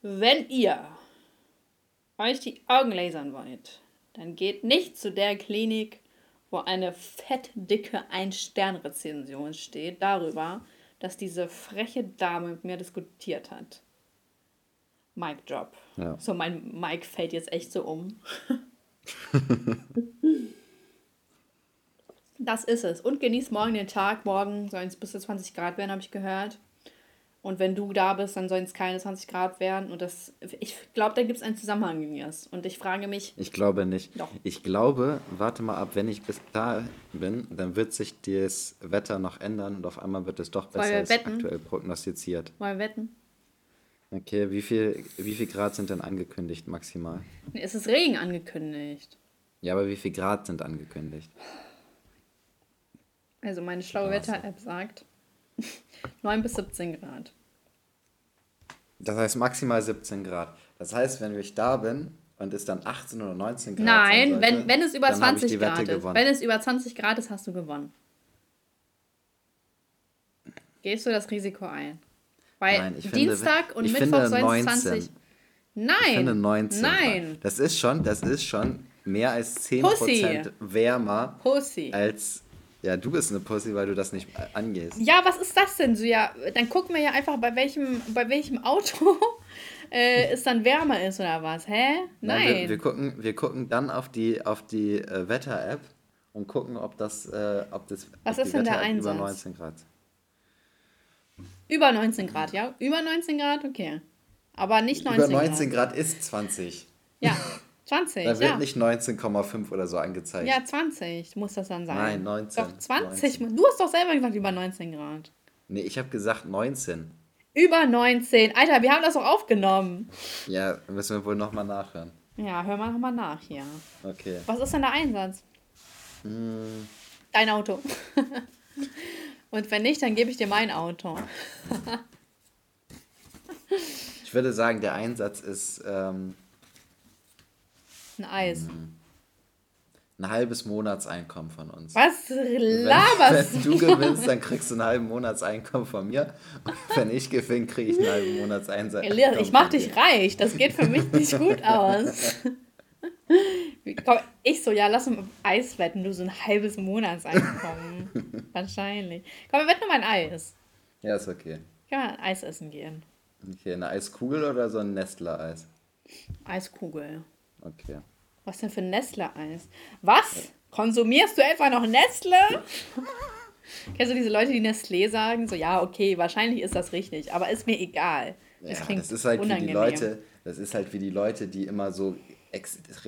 wenn ihr euch die Augen lasern wollt, dann geht nicht zu der Klinik, wo eine fettdicke Ein-Stern-Rezension steht darüber, dass diese freche Dame mit mir diskutiert hat. Mic Drop. Ja. So, mein Mic fällt jetzt echt so um. das ist es. Und genießt morgen den Tag. Morgen sollen es bis zu 20 Grad werden, habe ich gehört. Und wenn du da bist, dann sollen es keine 20 Grad werden. Und das, ich glaube, da gibt es einen Zusammenhang, Elias. Und ich frage mich. Ich glaube nicht. Doch. Ich glaube, warte mal ab, wenn ich bis da bin, dann wird sich das Wetter noch ändern und auf einmal wird es doch besser als aktuell prognostiziert. Wollen wir wetten? Okay, wie viel, wie viel Grad sind denn angekündigt maximal? Es ist Regen angekündigt. Ja, aber wie viel Grad sind angekündigt? Also meine schlaue Wetter-App sagt 9 bis 17 Grad. Das heißt maximal 17 Grad. Das heißt, wenn ich da bin und es dann 18 oder 19 Grad Nein, sollte, wenn, wenn es über 20 Grad ist. Gewonnen. Wenn es über 20 Grad ist, hast du gewonnen. Gehst du das Risiko ein? Weil Nein, Dienstag finde, und Mittwoch sollen es 20. Nein. Ich finde 19 Nein. Das ist schon, das ist schon mehr als 10% Pussy. wärmer Pussy. als ja, du bist eine Pussy, weil du das nicht angehst. Ja, was ist das denn so? Ja, dann gucken wir ja einfach, bei welchem, bei welchem Auto äh, es dann wärmer ist oder was. Hä? Nein. Nein wir, wir, gucken, wir gucken dann auf die, auf die äh, Wetter-App und gucken, ob das, äh, ob das was ob ist denn der Einsatz? Über 19 Grad. Über 19 Grad, ja? Über 19 Grad, okay. Aber nicht 19 Grad. Über 19 Grad, Grad ist 20. Ja, 20. Da wird ja. nicht 19,5 oder so angezeigt. Ja, 20 muss das dann sein. Nein, 19. Doch, 20. 19. Du hast doch selber gesagt, über 19 Grad. Nee, ich habe gesagt 19. Über 19. Alter, wir haben das doch aufgenommen. Ja, müssen wir wohl nochmal nachhören. Ja, hör mal nochmal nach hier. Okay. Was ist denn der Einsatz? Mm. Dein Auto. Und wenn nicht, dann gebe ich dir mein Auto. ich würde sagen, der Einsatz ist ähm, ein Eis. Ein halbes Monatseinkommen von uns. Was laberst wenn, wenn du gewinnst, dann kriegst du ein halbes Monatseinkommen von mir. Und wenn ich gewinne, kriege ich ein halbes Monatseinkommen. Elias, ich mach dich reich. Das geht für mich nicht gut aus. Komm, ich so, ja, lass uns Eis wetten, du so ein halbes Monatseinkommen. Wahrscheinlich. Komm, wir wetten um ein Eis. Ja, ist okay. Kann man Eis essen gehen. Okay, eine Eiskugel oder so ein Nestler-Eis? Eiskugel. Okay. Was denn für Nestle-Eis? Was? Konsumierst du etwa noch Nestle? Kennst du diese Leute, die Nestlé sagen? So, ja, okay, wahrscheinlich ist das richtig, aber ist mir egal. Das, ja, das ist halt unangenehm. wie die Leute, das ist halt wie die Leute, die immer so,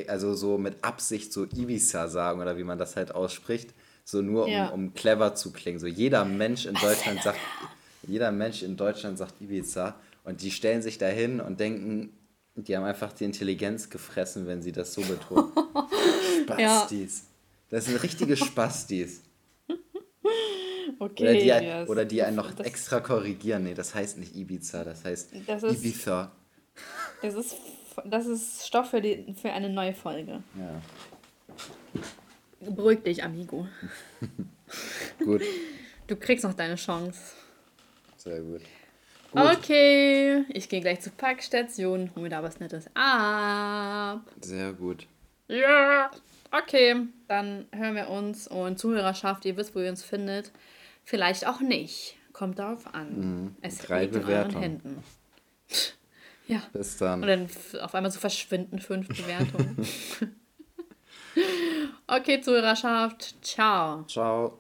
also so mit Absicht so Ibiza sagen oder wie man das halt ausspricht. So nur um, ja. um clever zu klingen. So jeder Mensch in Deutschland sagt, jeder Mensch in Deutschland sagt Ibiza und die stellen sich dahin und denken, die haben einfach die Intelligenz gefressen, wenn sie das so betonen. Spastis. Ja. Das sind richtige Spastis. Okay, oder die, yes. oder die einen noch das, extra korrigieren. Nee, das heißt nicht Ibiza, das heißt das ist, Ibiza. Das ist, das ist Stoff für, die, für eine neue Folge. Ja. Beruhig dich, Amigo. gut. Du kriegst noch deine Chance. Sehr gut. Gut. Okay, ich gehe gleich zur Packstation, hol mir da was Nettes ab. Sehr gut. Ja. Okay, dann hören wir uns und Zuhörerschaft, ihr wisst, wo ihr uns findet. Vielleicht auch nicht. Kommt darauf an. Mhm. Es Drei liegt in euren Händen. ja. Bis dann. Und dann auf einmal so verschwinden fünf Bewertungen. okay, Zuhörerschaft. Ciao. Ciao.